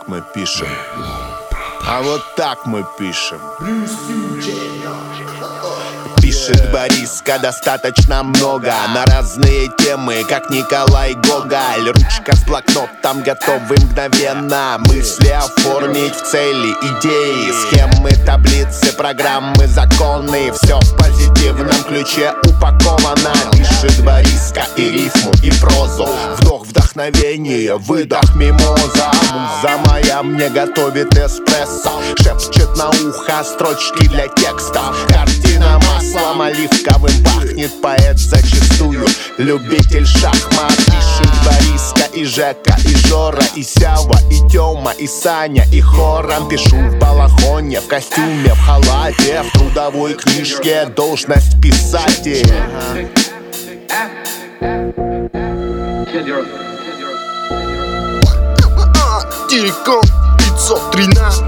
Мы пишем. А вот так мы пишем. Пишет Бориска достаточно много. На разные темы, как Николай Гоголь. Ручка с блокнотом готовы мгновенно. Мысли оформить в цели, идеи. Схемы, таблицы, программы, законы. Все в позитивном ключе упаковано. Пишет Бориска и рифму, и прозу. Вдох вдохновение, выдох мимоза. Муза моя мне готовит эспрессо. Шепчет на ухо строчки для текста. Картина маслом оливковым пахнет Поэт зачастую. Любитель шахмат Пишет Бориска и Жека, и Жора, и Сява, и Тёма, и Саня, и хором Пишу в балахоне, в костюме, в халате В трудовой книжке. Должность писатель. Терекон 513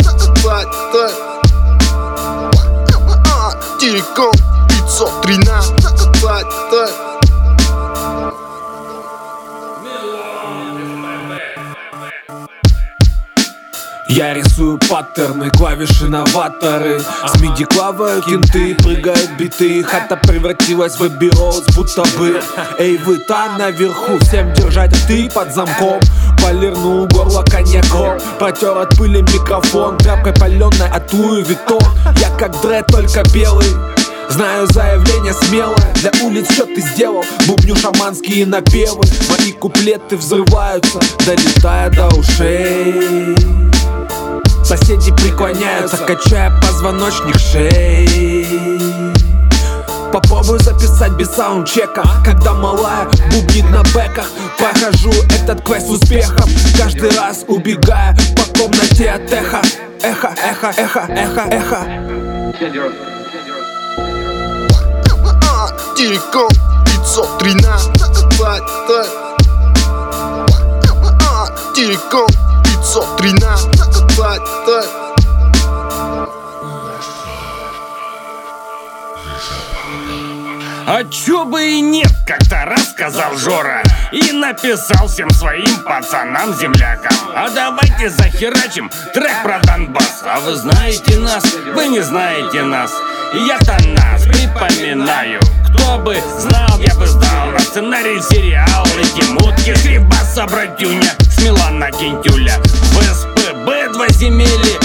Терекон 513 Я рисую паттерны, клавиши новаторы. С миди клавают кинты прыгают биты. Хата превратилась в абиоз, будто бы. Эй, вы там наверху, всем держать а ты под замком. Полирнул горло коньяком Протер от пыли микрофон. Тряпкой паленой а от Луи Я как Дре, только белый. Знаю заявление смелое Для улиц что ты сделал? Бубню шаманские напевы Мои куплеты взрываются Долетая до ушей. Соседи преклоняются, качая позвоночник шеи. Попробую записать без саундчека Когда малая бубнит на бэках. Прохожу этот квест успехом Каждый раз убегая по комнате от эха. Эхо, эхо, эхо, эхо, эхо Телеком 513 Телеком 513 А чё бы и нет, как-то рассказал Жора И написал всем своим пацанам-землякам А давайте захерачим трек про Донбасс. А вы знаете нас, вы не знаете нас. Я-то нас припоминаю. Кто бы знал, я бы знал. На сценарий сериал Эти мутки Скрибаса, братюня С Милана Кентюля. В СПБ два земели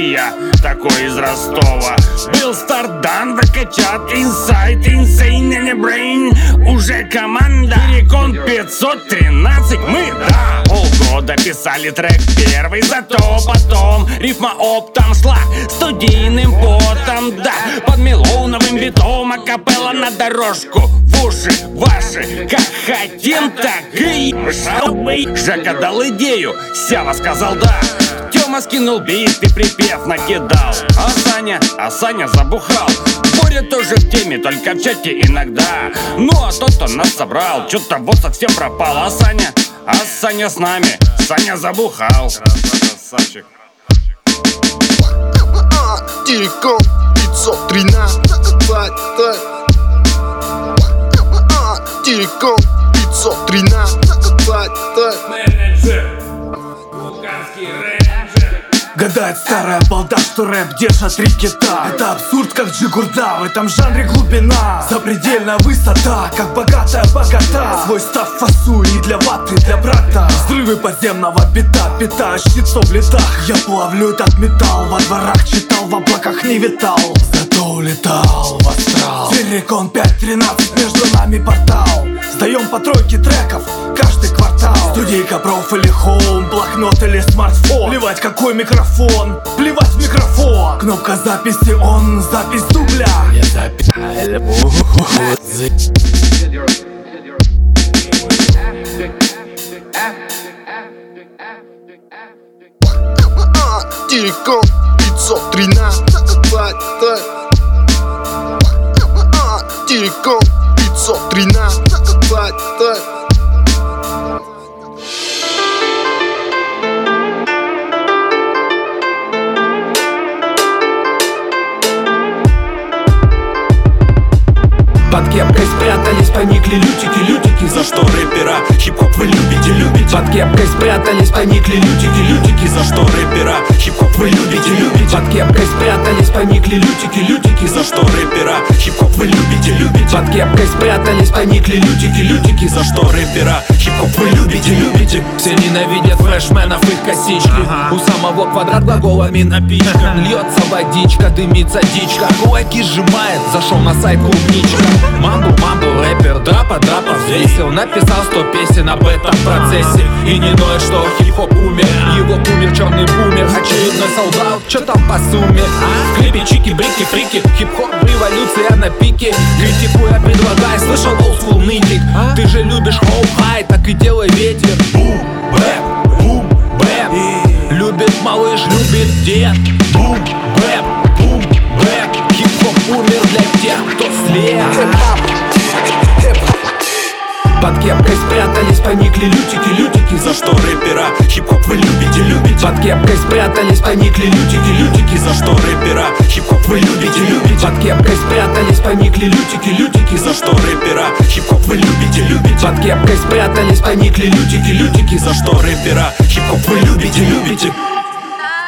и я такой из Ростова. Был старт дан, выкачат инсайт, in the brain. Уже команда Перекон 513 Мы, да, полгода писали трек первый Зато потом рифма оптом шла Студийным потом, да. Под мелоновым битом акапелла на дорожку В уши ваши, как хотим, так и чтобы Жека дал идею, Сява сказал да Тёма скинул бит и припев накидал. А Саня, а Саня забухал. Боря тоже в теме, только в чате иногда. Ну а тот, кто нас собрал, чё-то вот совсем пропал. А Саня, а Саня с нами, Саня забухал. Красавчик Телеком 513 Телеком 513 Гадает старая балда, что рэп держат три кита. Это абсурд, как джигурда, в этом жанре глубина. Запредельная высота, как богатая богата. Свой став фасую и для ваты, для брата. Взрывы подземного бита, питающийся в летах. Я плавлю этот металл, во дворах читал, в облаках не витал улетал в астрал. Телекон 5.13, между нами портал. Сдаем по тройке треков, каждый квартал. Студийка, проф или хоум, блокнот или смартфон. Плевать какой микрофон, плевать в микрофон. Кнопка записи он, запись дубля. Я Телеком 513 Телеком 513 Под кепкой спрятались, поникли лютики, лютики. За что рэпера? Хип-хоп вы любите, любите. Под кепкой спрятались, поникли лютики, лютики. За что рэпера? Хип-хоп вы любите, любите. Под кепкой спрятались, поникли лютики, лютики. За что рэпера? Хип-хоп вы любите, любите. Под кепкой спрятались, поникли лютики, лютики. За что рэпера? Хип-хоп вы любите, любите. Все ненавидят флешменов их косички. У самого квадрат глаголами напичкан Льется водичка, дымится дичка. Кулаки сжимает, зашел на сайт клубничка. Mumble, mumble, рэпер, драпа, драпа. Взвесил Написал сто песен об этом процессе. И не ноет, что хип-хоп умер. Его умер черный бумер. Очередной солдат, что там по сумме? В клипе чики, брики, фрики Хип-хоп, революция на пике. Критикуя, предлагай, слышал old school нытик. Ты же любишь хоу-хай, так и делай ветер. Boom bap, boom bap Любит малыш, любит дед. Boom bap, boom bap Хип-хоп умер для тех, кто слеп под кепкой спрятались, поникли лютики, лютики. За что рэпера? Хип-хоп вы любите, любите. Под кепкой спрятались, поникли лютики, лютики. За что рэпера? Хип-хоп вы любите, любите. Под кепкой спрятались, поникли лютики, лютики. За что рэпера? Хип-хоп вы любите, любите. Под кепкой спрятались, поникли лютики, лютики. За что рэпера? Хип-хоп вы любите, любите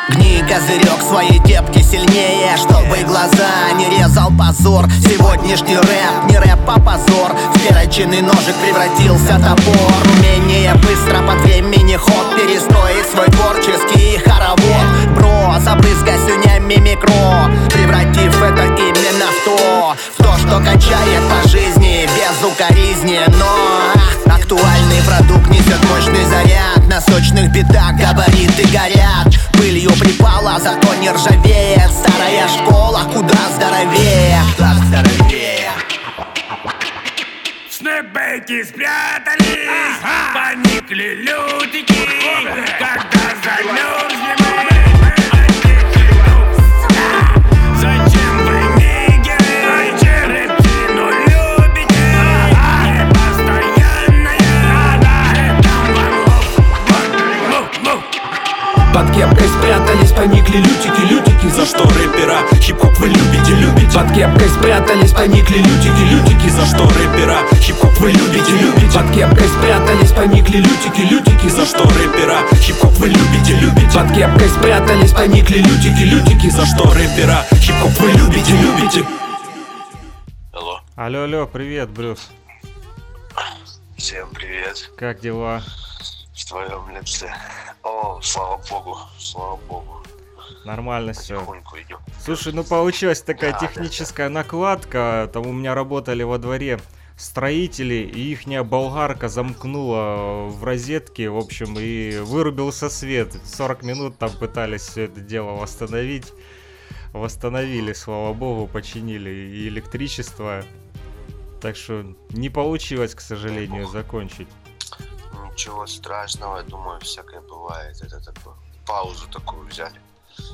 Гни козырек своей кепки сильнее Чтобы глаза не резал позор. Сегодняшний рэп, не рэп, а позор. В перочинный ножик превратился топор. Умение быстро под времени ход Перестроить свой творческий хоровод. Бро, забрызгай слюнями микро Превратив это именно в то. В то, что качает по жизни Без укоризни, но Актуальный продукт несет мощный заряд. На сочных битах габариты горят припала, зато не ржавеет. Старая школа куда здоровее. Куда здоровее. Снэпбэки спрятались, поникли лютики. Когда замерзнем Зачем Под кепкой спрятались, поникли лютики, лютики. За что рэпера? Хип-хоп вы любите, любите. Под кепкой спрятались, поникли лютики, лютики. За что рэпера? Хип-хоп вы любите, любите. Под кепкой спрятались, поникли лютики, лютики. За что рэпера? Хип-хоп вы любите, любите. Под кепкой спрятались, поникли лютики, лютики. За что рэпера? Хип-хоп вы любите, любите. Алло, Алло, алло, привет, Брюс. всем привет. Как дела? В твоем лице. О, слава богу, слава богу. Нормально все. Слушай, ну получилась такая Да, да, техническая накладка. Там у меня работали во дворе строители, и ихняя болгарка замкнула в розетке, в общем, и вырубился свет. 40 минут там пытались все это дело восстановить. Восстановили, слава богу, починили и электричество. Так что не получилось, к сожалению, закончить. Ничего страшного, я думаю, всякое бывает. Это такое. Паузу такую взяли.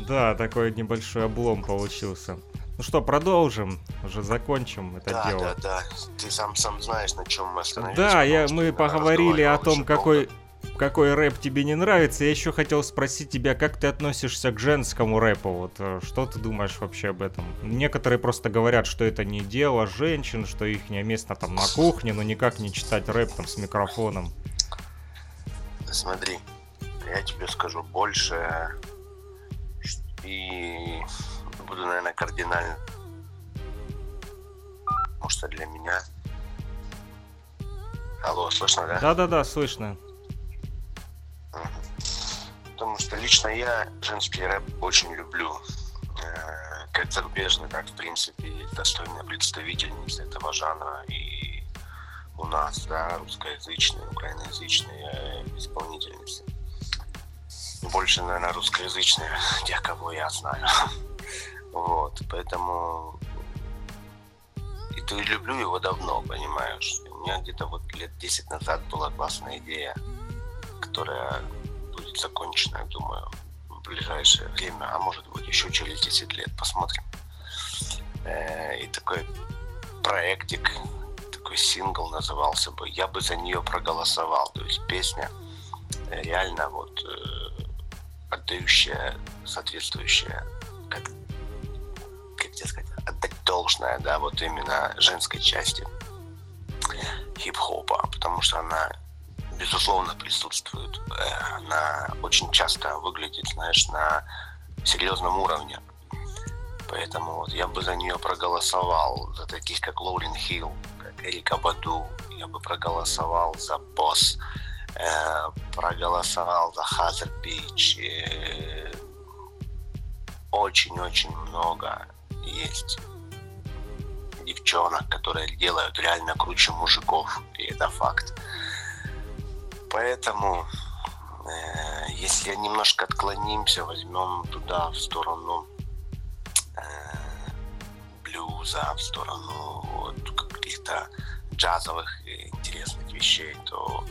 Да, такой небольшой облом получился. Ну что, продолжим, уже закончим это да, дело. да, да. Ты сам сам знаешь, на чем мы остановились. Да, я, мы поговорили о том, какой, долго. какой рэп тебе не нравится. Я еще хотел спросить тебя, как ты относишься к женскому рэпу? Вот э, что ты думаешь вообще об этом? Некоторые просто говорят, что это не дело женщин, что их место там на кухне, но никак не читать рэп там с микрофоном. Смотри, я тебе скажу больше и буду, наверное, кардинально. Потому что для меня... Алло, слышно, да? Да-да-да, слышно. Потому что лично я женский рэп очень люблю. Э, Как зарубежный, так, в принципе, достойная представительница этого жанра. И у нас, да, русскоязычные, украиноязычные э, исполнительницы. Больше, наверное, русскоязычные, те, кого я знаю. Вот, поэтому... И то и люблю его давно, понимаешь? У меня где-то вот лет 10 назад была классная идея, которая будет закончена, я думаю, в ближайшее время, а может быть еще через 10 лет, посмотрим. Э, И такой проектик, сингл назывался бы «Я бы за нее проголосовал». То есть песня э, реально вот э, отдающая, соответствующая, как, как тебе сказать, отдать должное, да, вот именно женской части хип-хопа, потому что она безусловно присутствует. Э, Она очень часто выглядит, знаешь, на серьезном уровне. Поэтому вот я бы за нее проголосовал, за таких как Лоурин Хилл, Эрика Баду. Я бы проголосовал за Босс, э, проголосовал за Heather B. Очень-очень много есть девчонок, которые делают реально круче мужиков, и это факт. Поэтому, э, если немножко отклонимся, возьмем туда, в сторону э, блюза, в сторону вот, каких-то джазовых интересных вещей, то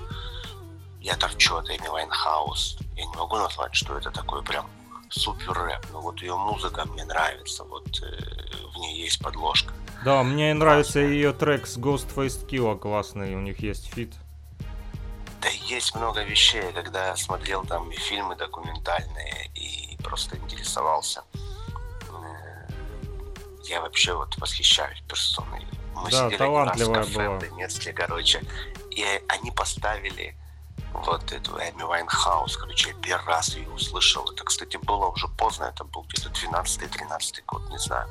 я торчу от Эми Вайнхаус. Я не могу назвать, что это такой прям супер рэп, но вот ее музыка мне нравится, вот э, в ней есть подложка. Да, мне нравится ее трек с Ghostface Killah классный, у них есть feat. Да есть много вещей, когда я смотрел там и фильмы документальные и просто интересовался. э, Я вообще вот восхищаюсь персоной. Мы Да, сидели раз в талантливая кафе была. в Донецке, короче, и они поставили вот эту Эми Вайнхаус, короче, я первый раз ее услышал. Это, кстати, было уже поздно, это был где-то 12-13 год, не знаю.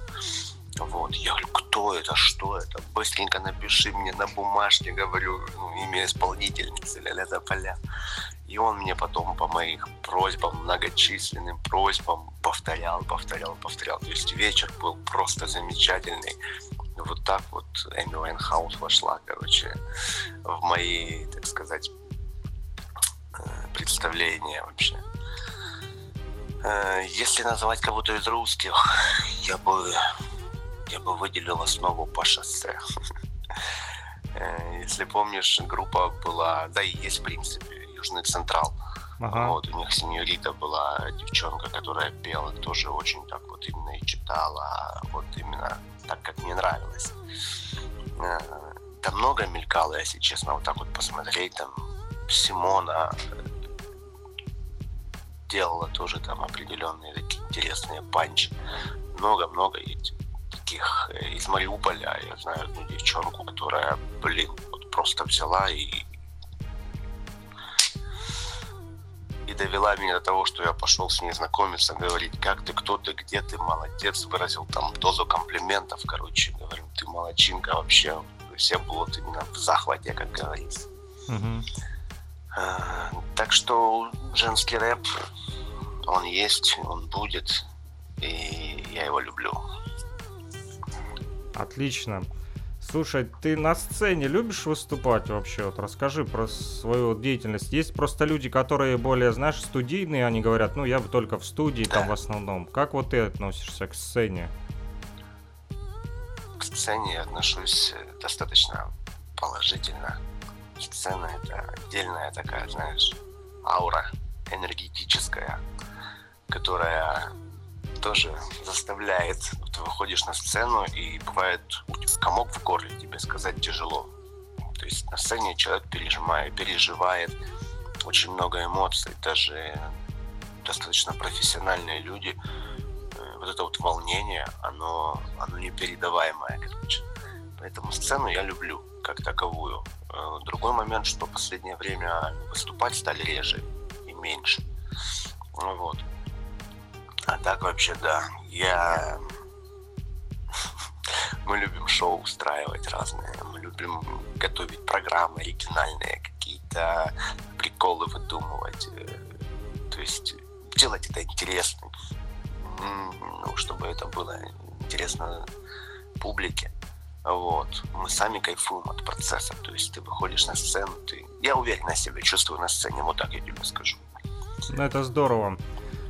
Вот, я говорю, кто это, что это? Быстренько напиши мне на бумажке, говорю, ну, имя исполнительницы, ля-ля поля. И он мне потом по моих просьбам, многочисленным просьбам повторял, повторял, повторял. То есть вечер был просто замечательный. Вот так вот Эми Вайнхаус вошла, короче, в мои, так сказать, э, представления вообще. Э, если называть кого-то из русских, я бы я бы выделил основу по шоссе. Э, если помнишь, группа была, да и есть, в принципе, Южный Централ. Ага. Вот, у них сеньорита была девчонка, которая пела тоже очень так вот именно и читала, вот именно так, как мне нравилось. Э, да много мелькало, если честно, вот так вот посмотреть, там, Симона э, делала тоже там определенные такие интересные панчи. Много-много таких э, из Мариуполя. Я знаю одну девчонку, которая, блин, вот просто взяла и и довела меня до того, что я пошел с ней знакомиться, говорить, как ты, кто ты, где ты, молодец, выразил там дозу комплиментов, короче, говорю, ты молодчинка вообще, все вот именно в захвате, как говорится. А, так что женский рэп, он есть, он будет, и я его люблю. Отлично. Слушай, ты на сцене любишь выступать вообще? Вот расскажи про свою деятельность. Есть просто люди, которые более, знаешь, студийные, они говорят, ну я бы только в студии там в основном. Как вот ты относишься к сцене? К сцене я отношусь э, достаточно положительно. Сцена это отдельная такая, знаешь, аура энергетическая, которая тоже заставляет. Ты выходишь на сцену, и бывает комок в горле, тебе сказать тяжело. То есть на сцене человек пережимает, переживает очень много эмоций, даже достаточно профессиональные люди, э, вот это вот волнение, оно, оно непередаваемое, короче. Поэтому сцену я люблю как таковую. Э, другой момент, что в последнее время выступать стали реже и меньше. Вот. А так вообще, да. Я... Мы любим шоу устраивать разные. Мы любим готовить программы оригинальные, какие-то приколы выдумывать. Э, то есть делать это интересно. Ну, чтобы это было интересно публике. Вот. Мы сами кайфуем от процесса. То есть ты выходишь на сцену, ты... Я уверенно себя чувствую на сцене, вот так я тебе скажу. Ну, это здорово.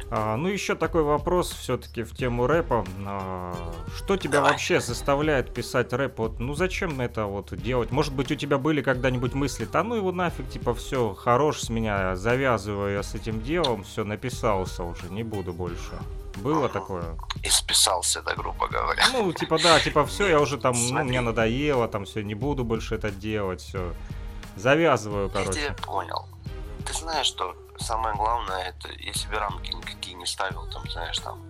А, ну, еще такой вопрос все-таки в тему рэпа. А, что тебя Давай. вообще заставляет писать рэп? Вот, ну, зачем это вот делать? Может быть, у тебя были когда-нибудь мысли, да ну его нафиг, типа, все, хорош с меня, завязываю я с этим делом, все, написался уже, не буду больше. Было такое? И списался, да, грубо говоря. Ну, типа, да, типа, все, я уже там, ну, мне надоело, там, все, не буду больше это делать, все. Завязываю, короче. Я тебя понял. Ты знаешь, что самое главное, это я себе рамки никакие не ставил, там, знаешь, там,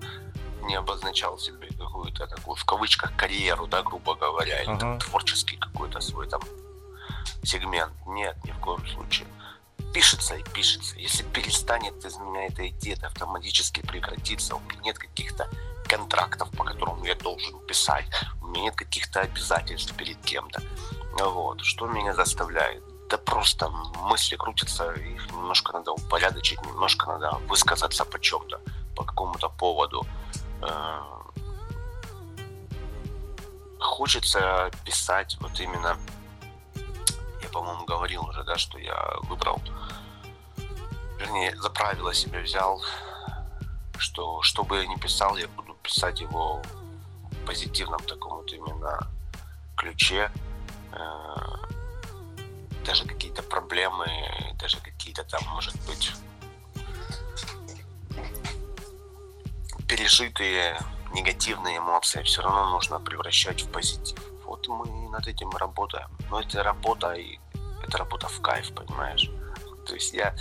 не обозначал себе какую-то такую, в кавычках, карьеру, да, грубо говоря, или ага. там, творческий какой-то свой там сегмент. Нет, ни в коем случае. Пишется и пишется. Если перестанет из меня это идти, это автоматически прекратится. У меня нет каких-то контрактов, по которым я должен писать. У меня нет каких-то обязательств перед кем-то. Вот. Что меня заставляет? Да просто мысли крутятся, их немножко надо упорядочить, немножко надо высказаться по чем-то, по какому-то поводу. Э, хочется писать вот именно, я, по-моему, говорил уже, да, что я выбрал, вернее, за правило себе взял, что что бы я ни писал, я буду писать его в позитивном таком вот именно ключе, э, даже какие-то проблемы, даже какие-то там, может быть, пережитые негативные эмоции все равно нужно превращать в позитив. Вот мы над этим работаем. Но это работа, и это работа в кайф, понимаешь? То есть я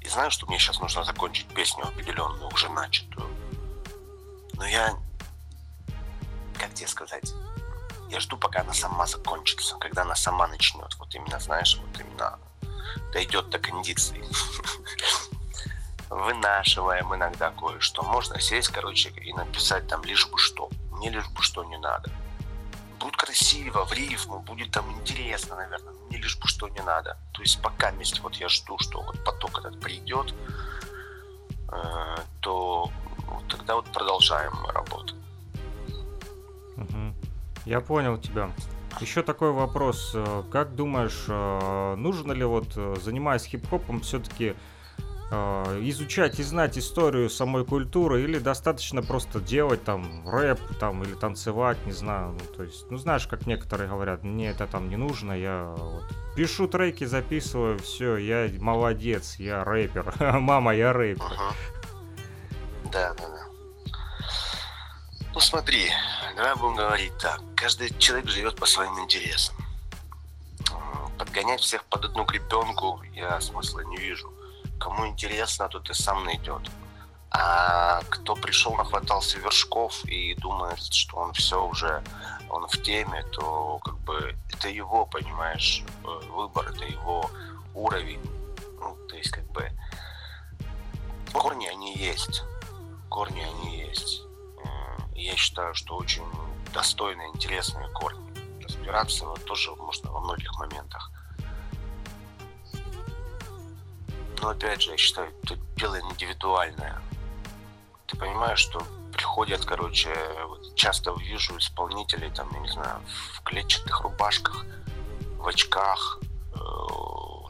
и знаю, что мне сейчас нужно закончить песню определенную, уже начатую. Но я, как тебе сказать, я жду, пока она сама закончится, когда она сама начнет. Вот именно, знаешь, вот именно дойдет до кондиции. Вынашиваем иногда кое-что. Можно сесть, короче, и написать там лишь бы что. Мне лишь бы что не надо. Будет красиво, в рифму, будет там интересно, наверное. Мне лишь бы что не надо. То есть пока вместе вот я жду, что вот поток этот придет, э, то тогда вот продолжаем работу. Я понял тебя. Еще такой вопрос. Э, как думаешь, э, нужно ли вот, э, занимаясь хип-хопом, все-таки изучать и знать историю самой культуры или достаточно просто делать там рэп там или танцевать, не знаю, ну, то есть, ну знаешь, как некоторые говорят, мне это там не нужно, я вот пишу треки, записываю, все, я молодец, я рэпер, мама, я рэпер. Да, да. Ну смотри, давай будем говорить так. Каждый человек живет по своим интересам. Подгонять всех под одну гребенку я смысла не вижу. Кому интересно, тот и сам найдет. А кто пришел, нахватался вершков и думает, что он все уже, он в теме, то как бы это его, понимаешь, э, выбор, это его уровень. Ну, то есть как бы корни они есть. Корни они есть я считаю, что очень достойные, интересные корни. Разбираться вот, тоже можно во многих моментах. Но опять же, я считаю, тут дело индивидуальное. Ты понимаешь, что приходят, короче, вот часто вижу исполнителей, там, я не знаю, в клетчатых рубашках, в очках. Э,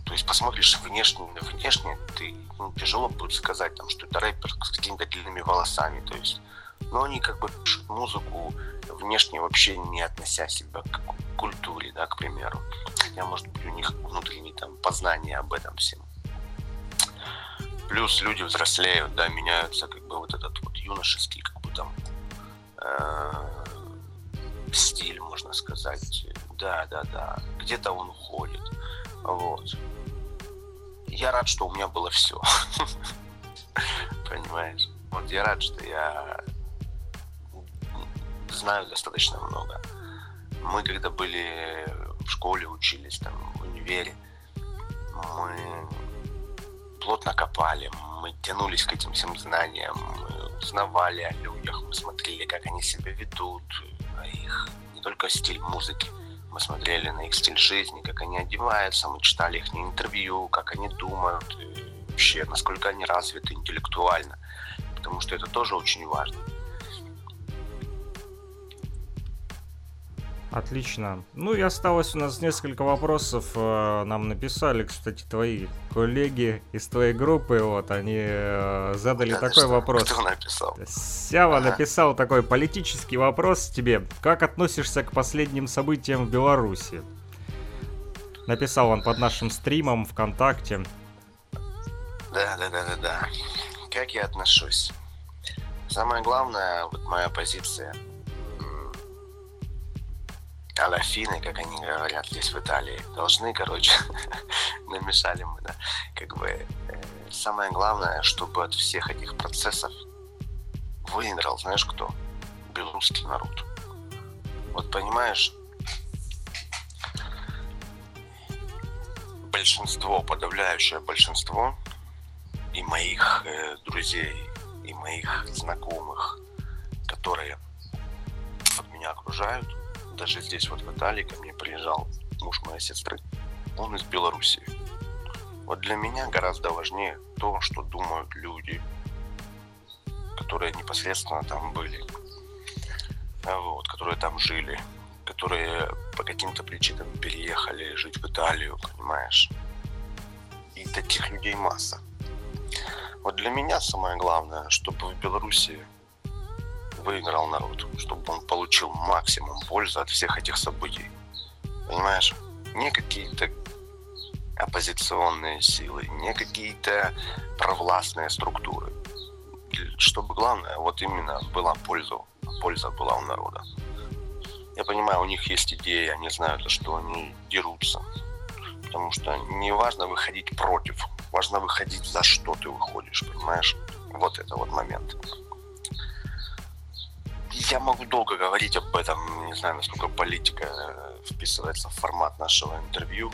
то есть посмотришь внешне, внешне ты ну, тяжело будет сказать, там, что это рэпер с какими-то длинными волосами. То есть но они как бы пишут музыку внешне вообще не относя себя к культуре, да, к примеру. Хотя, может быть, у них внутренние там познания об этом всем. Плюс люди взрослеют, да, меняются как бы вот этот вот юношеский, как бы там э, стиль, можно сказать. Да, да, да. Где-то он уходит. Вот. Я рад, что у меня было все. Понимаешь? Вот я рад, что я знаю достаточно много. Мы когда были в школе, учились там в универе, мы плотно копали, мы тянулись к этим всем знаниям, мы узнавали о людях, мы смотрели, как они себя ведут, их не только стиль музыки, мы смотрели на их стиль жизни, как они одеваются, мы читали их интервью, как они думают, вообще, насколько они развиты интеллектуально, потому что это тоже очень важно. Отлично. Ну и осталось у нас несколько вопросов. Э, нам написали, кстати, твои коллеги из твоей группы. Вот они э, задали да, такой вопрос. Кто написал? Сява ага. написал такой политический вопрос тебе. Как относишься к последним событиям в Беларуси? Написал он под нашим стримом ВКонтакте. Да, да, да, да, да. Как я отношусь? Самое главное, вот моя позиция – аляфины, как они говорят здесь в Италии, должны, короче, намешали мы, да, как бы э, самое главное, чтобы от всех этих процессов выиграл, знаешь кто? Белорусский народ. Вот понимаешь, большинство, подавляющее большинство и моих э, друзей, и моих знакомых, которые от меня окружают, даже здесь вот в Италии ко мне приезжал муж моей сестры, он из Белоруссии. Вот для меня гораздо важнее то, что думают люди, которые непосредственно там были, а вот, которые там жили, которые по каким-то причинам переехали жить в Италию, понимаешь? И таких людей масса. Вот для меня самое главное, чтобы в Беларуси выиграл народ, чтобы он получил максимум пользы от всех этих событий. Понимаешь? Не какие-то оппозиционные силы, не какие-то провластные структуры. Чтобы главное, вот именно была польза, польза была у народа. Я понимаю, у них есть идеи, они знают, за что они дерутся. Потому что не важно выходить против, важно выходить за что ты выходишь, понимаешь? Вот это вот момент. Я могу долго говорить об этом, не знаю, насколько политика э, вписывается в формат нашего интервью.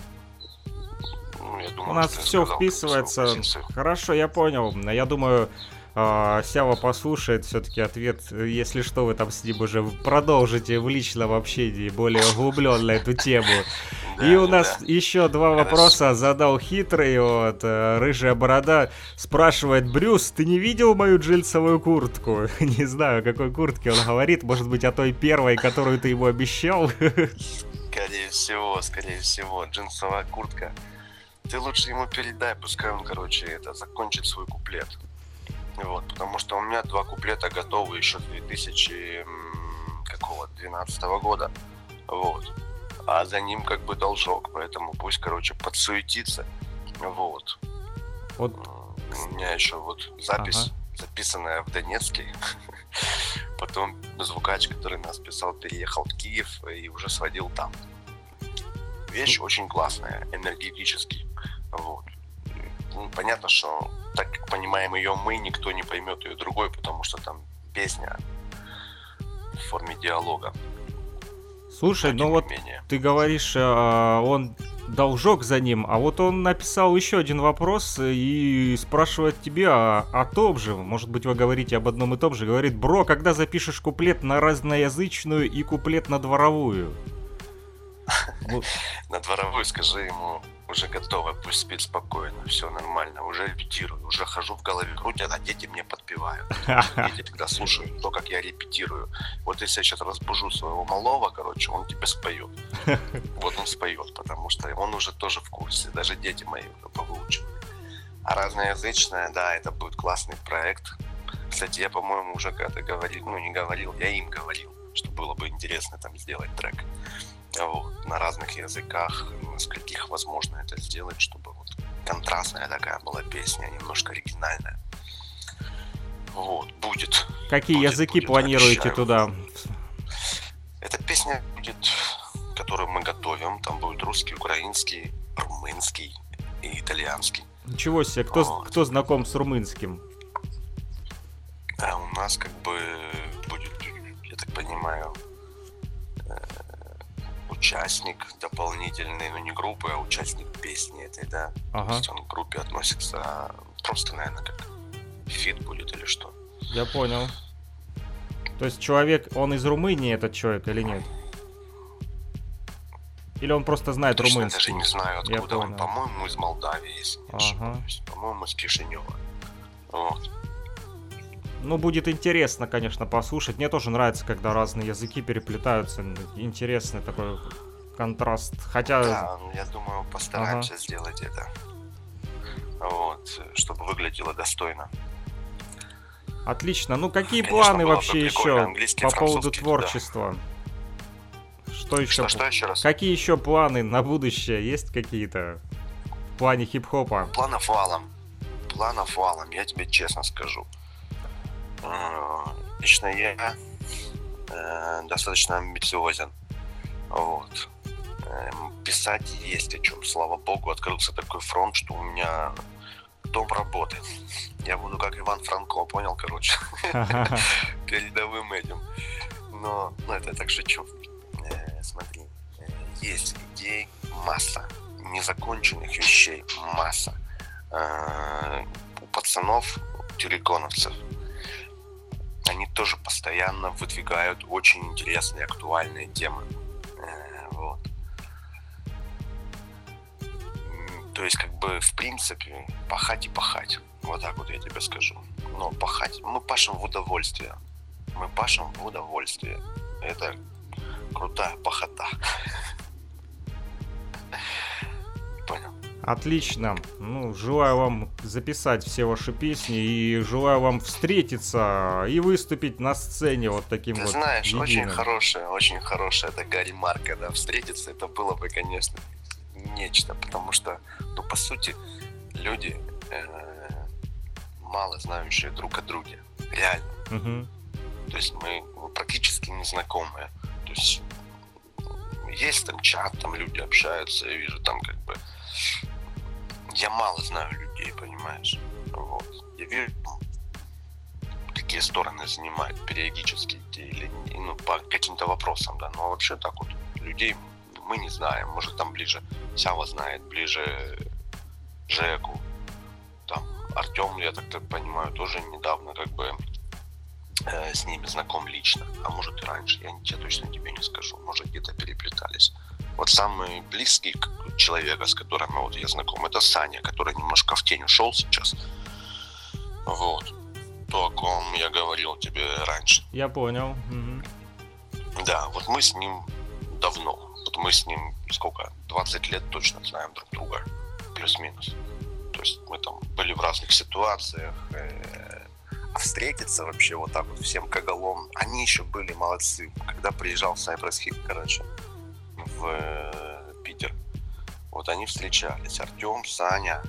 Ну, я думаю, У нас все вписывается. Хорошо, я понял. Я думаю, а, Сява послушает все-таки ответ. Если что, вы там с ним уже продолжите в личном общении более углубленно эту тему. И у нас еще два вопроса задал хитрый, вот, э, рыжая борода спрашивает, Брюс, ты не видел мою джинсовую куртку? Не знаю, о какой куртке он говорит, может быть, о той первой, которую ты ему обещал? Скорее всего, скорее всего, джинсовая куртка. Ты лучше ему передай, пускай он, короче, это закончит свой куплет. Вот, потому что у меня два куплета готовы еще с 2000 м, какого 12 года. Вот. А за ним как бы должок, поэтому пусть, короче, подсуетится. Вот. Вот, У меня еще вот запись, записанная в Донецке. Потом звукач, который нас писал, переехал в Киев и уже сводил там. Вещь очень классная, энергетически. Вот. Ну, понятно, что так как понимаем ее мы, никто не поймет ее другой, потому что там песня в форме диалога. Слушай, ну вот не менее. ты говоришь, а, он должок за ним, а вот он написал еще один вопрос и спрашивает тебя о, о том же. Может быть, вы говорите об одном и том же. Говорит, бро, когда запишешь куплет на разноязычную и куплет на дворовую? На дворовой скажи ему, уже готово, пусть спит спокойно, все нормально, уже репетирую, уже хожу в голове крутят, а дети мне подпевают. Дети тогда слушают то, как я репетирую. Вот если я сейчас разбужу своего малого, короче, он тебе споет. Вот он споет, потому что он уже тоже в курсе, даже дети мои уже. А разноязычная, да, это будет классный проект. Кстати, я, по-моему, уже когда-то говорил, ну не говорил, я им говорил, что было бы интересно там сделать трек. Вот, на разных языках, скольких возможно это сделать, чтобы вот контрастная такая была песня, немножко оригинальная. Вот, будет. Какие Будет, языки будет, планируете обещаю. туда? Эта песня будет, которую мы готовим. Там будет русский, украинский, румынский и итальянский. Ничего себе, кто, Вот. кто знаком с румынским? А у нас как бы будет, я так понимаю, э, участник дополнительный, ну не группы, а участник песни этой, да. Ага. То есть он к группе относится просто, наверное, как фит будет или что. Я понял. То есть человек, он из Румынии этот человек или нет? Или он просто знает Точно румынский? даже не знаю, Я откуда он. понял. По-моему, из Молдавии, если не Ага. ошибаюсь. По-моему, из Кишинева. Вот. Ну, будет интересно, конечно, послушать. Мне тоже нравится, когда разные языки переплетаются. Интересный такой контраст. Хотя, Да, я думаю, постараемся сделать это. Вот, чтобы выглядело достойно. отлично. Ну, какие Конечно, планы вообще еще по поводу творчества? Что еще? Что, что еще раз? Какие еще планы на будущее? Есть какие-то в плане хип-хопа? Планов валом. Планов валом, я тебе честно скажу. Э, Лично я э, достаточно амбициозен. Вот. Эм, Писать есть о чем. Слава богу, открылся такой фронт, что у меня дом работы. Я буду как Иван Франко, понял, короче, передовым этим. Но, ну, это я так шучу. Э, Смотри, есть идей масса, незаконченных вещей масса. У пацанов, у телеконовцев, они тоже постоянно выдвигают очень интересные, актуальные темы. Э, Вот. То есть, как бы, в принципе, пахать и пахать. Вот так вот я тебе скажу. Но пахать, мы пашем в удовольствие. Мы пашем в удовольствие. Это крутая пахота. Понял. Отлично. Ну, желаю вам записать все ваши песни и желаю вам встретиться и выступить на сцене вот таким Ты вот. знаешь, очень единым. хорошая, очень хорошая такая ремарка, да, встретиться, это было бы, конечно, нечто, потому что, ну, по сути, люди э, мало знающие друг о друге, реально. Мгм. То есть мы практически незнакомые. То есть есть там чат, там люди общаются, я вижу там как бы... Я мало знаю людей, понимаешь? Вот. Я вижу, какие стороны занимают периодически те или ну, по каким-то вопросам, да. Но вообще так вот людей мы не знаем. Может там ближе Сява знает, ближе Жеку, там Артем, я так понимаю, тоже недавно как бы э, с ними знаком лично, а может и раньше, я тебе точно тебе не скажу, может где-то переплетались. Вот самый близкий человек, с которым вот я знаком, это Саня, который немножко в тень ушел сейчас. Вот. То, о ком я говорил тебе раньше. Я понял. Угу. Да, вот мы с ним давно. Вот мы с ним сколько? 20 лет точно знаем друг друга. Плюс-минус. То есть мы там были в разных ситуациях. Э, встретиться вообще вот так вот всем коголом. Они еще были молодцы. Когда приезжал Cypress Hit, короче, в э, Питер. Вот они встречались. Артем, Саня,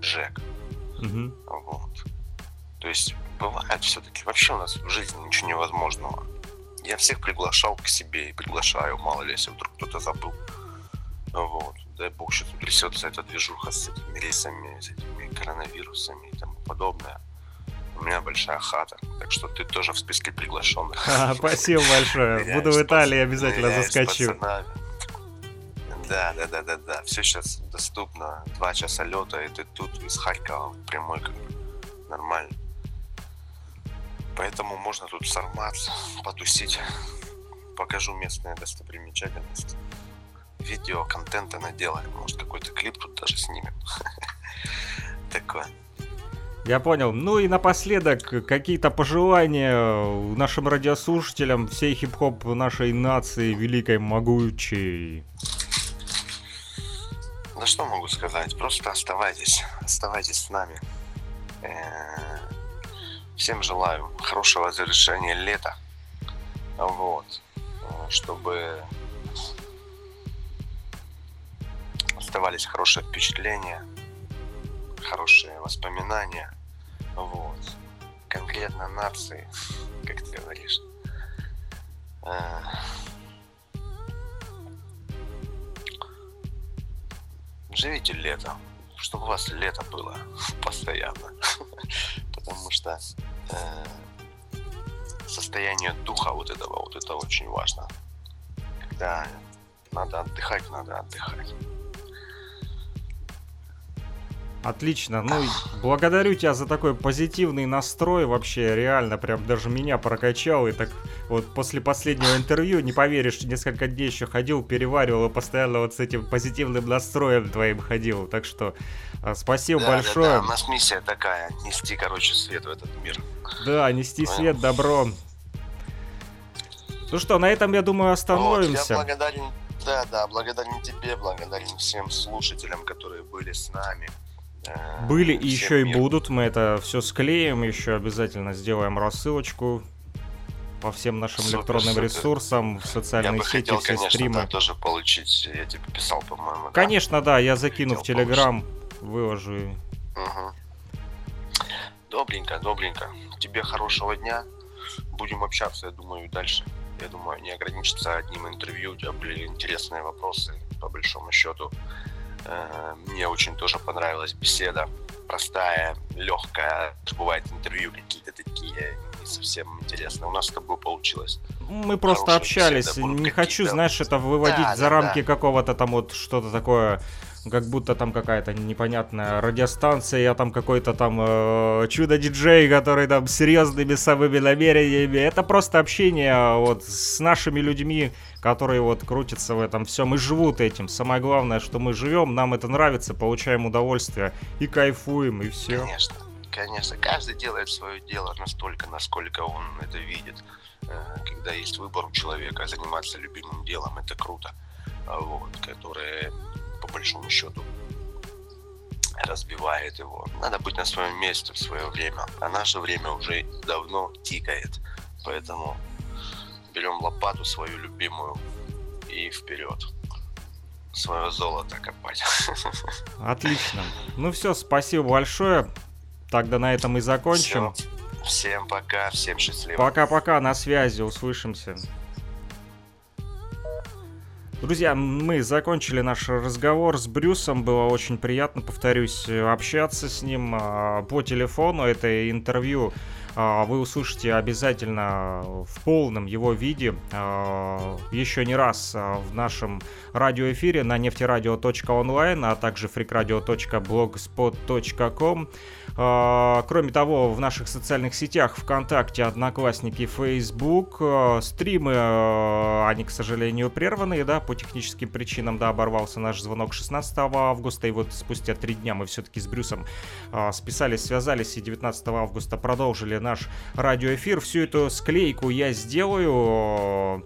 Жек. Угу. Вот. То есть бывает все-таки. Вообще у нас в жизни ничего невозможного. Я всех приглашал к себе и приглашаю, мало ли, если вдруг кто-то забыл. Вот. Дай бог, сейчас утрясется эта движуха с этими рейсами, с этими коронавирусами и тому подобное. У меня большая хата, так что ты тоже в списке приглашенных. А, спасибо большое. Буду в Италии, обязательно заскочу. Да, да, да, да, да. Все сейчас доступно. Два часа лета, и ты тут из Харькова прямой, как нормально. Поэтому можно тут сорваться, потусить. Покажу местные достопримечательности. Видео, контента наделаем. Может, какой-то клип тут даже снимем. Такое. Я понял. Ну и напоследок, какие-то пожелания нашим радиослушателям, всей хип-хоп нашей нации, великой, могучей. Да что могу сказать? Просто оставайтесь, оставайтесь с нами. Э, всем желаю хорошего завершения лета. Вот. Э, чтобы оставались хорошие впечатления, хорошие воспоминания. Вот. Конкретно нации, как ты говоришь. Э, живите летом, чтобы у вас лето было постоянно. Потому что э, состояние духа вот этого, вот это очень важно. Когда надо отдыхать, надо отдыхать. Отлично. Ну, благодарю тебя за такой позитивный настрой. Вообще, реально, прям даже меня прокачал. И так вот после последнего интервью, не поверишь, несколько дней еще ходил, переваривал и постоянно вот с этим позитивным настроем твоим ходил. Так что а, спасибо да, большое. Да, да, у нас миссия такая, нести, короче, свет в этот мир. Да, нести свет, добро. Ну что, на этом, я думаю, остановимся. Вот, я благодарен, да, да, благодарен тебе, благодарен всем слушателям, которые были с нами. Были и еще и будут. Мы это все склеим, еще обязательно сделаем рассылочку по всем нашим супер, электронным супер. ресурсам, в социальные я сети, хотел, все конечно, стримы. Да, тоже получить. Я тебе писал, по-моему. Конечно, да, я закину в Телеграм, выложу. Угу. Добренько, добренько. Тебе хорошего дня. Будем общаться, я думаю, дальше. Я думаю, не ограничиться одним интервью. У тебя были интересные вопросы, по большому счету. Э, мне очень тоже понравилась беседа. Простая, легкая. Бывает интервью какие-то такие не совсем интересные. У нас с тобой получилось. Мы просто общались. Беседа, не хочу, знаешь, это выводить да, за да, рамки да. какого-то там вот что-то такое как будто там какая-то непонятная радиостанция, я там какой-то там э, чудо-диджей, который там с серьезными самыми намерениями. Это просто общение вот с нашими людьми, которые вот крутятся в этом всем и живут этим. Самое главное, что мы живем, нам это нравится, получаем удовольствие и кайфуем, и все. Конечно, конечно. Каждый делает свое дело настолько, насколько он это видит. Э, когда есть выбор у человека заниматься любимым делом, это круто. Вот, которые по большому счету разбивает его. Надо быть на своем месте в свое время. А наше время уже давно тикает. Поэтому берем лопату свою любимую и вперед. Свое золото копать. Отлично. Ну все, спасибо большое. Тогда на этом и закончим. Все. Всем пока, всем счастливо. Пока-пока, на связи, услышимся. Друзья, мы закончили наш разговор с Брюсом. Было очень приятно, повторюсь, общаться с ним а, по телефону. Это интервью вы услышите обязательно в полном его виде еще не раз в нашем радиоэфире на нефтерадио.онлайн, а также freakradio.blogspot.com. Кроме того, в наших социальных сетях ВКонтакте, Одноклассники, Facebook. Стримы, они, к сожалению, прерваны, да, по техническим причинам, да, оборвался наш звонок 16 августа, и вот спустя три дня мы все-таки с Брюсом списались, связались, и 19 августа продолжили наш радиоэфир. Всю эту склейку я сделаю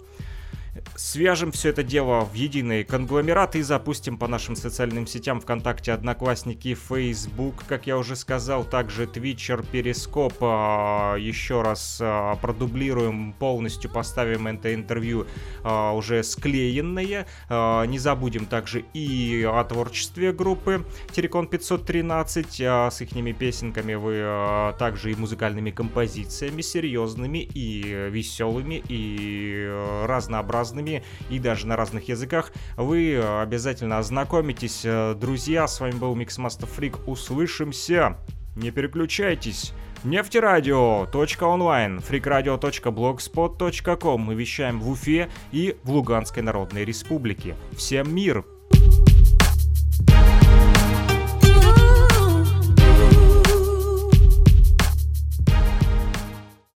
свяжем все это дело в единый конгломерат и запустим по нашим социальным сетям ВКонтакте, Одноклассники, Facebook, как я уже сказал, также Твичер, Перископ. Еще раз а, продублируем полностью, поставим это интервью а, уже склеенное. А, не забудем также и о творчестве группы Терекон 513 с их песенками вы также и музыкальными композициями серьезными и веселыми и разнообразными разными и даже на разных языках, вы э, обязательно ознакомитесь. Э, друзья, с вами был Mixmaster Freak. Услышимся! Не переключайтесь! Нефтерадио.онлайн, freakradio.blogspot.com Мы вещаем в Уфе и в Луганской Народной Республике. Всем мир!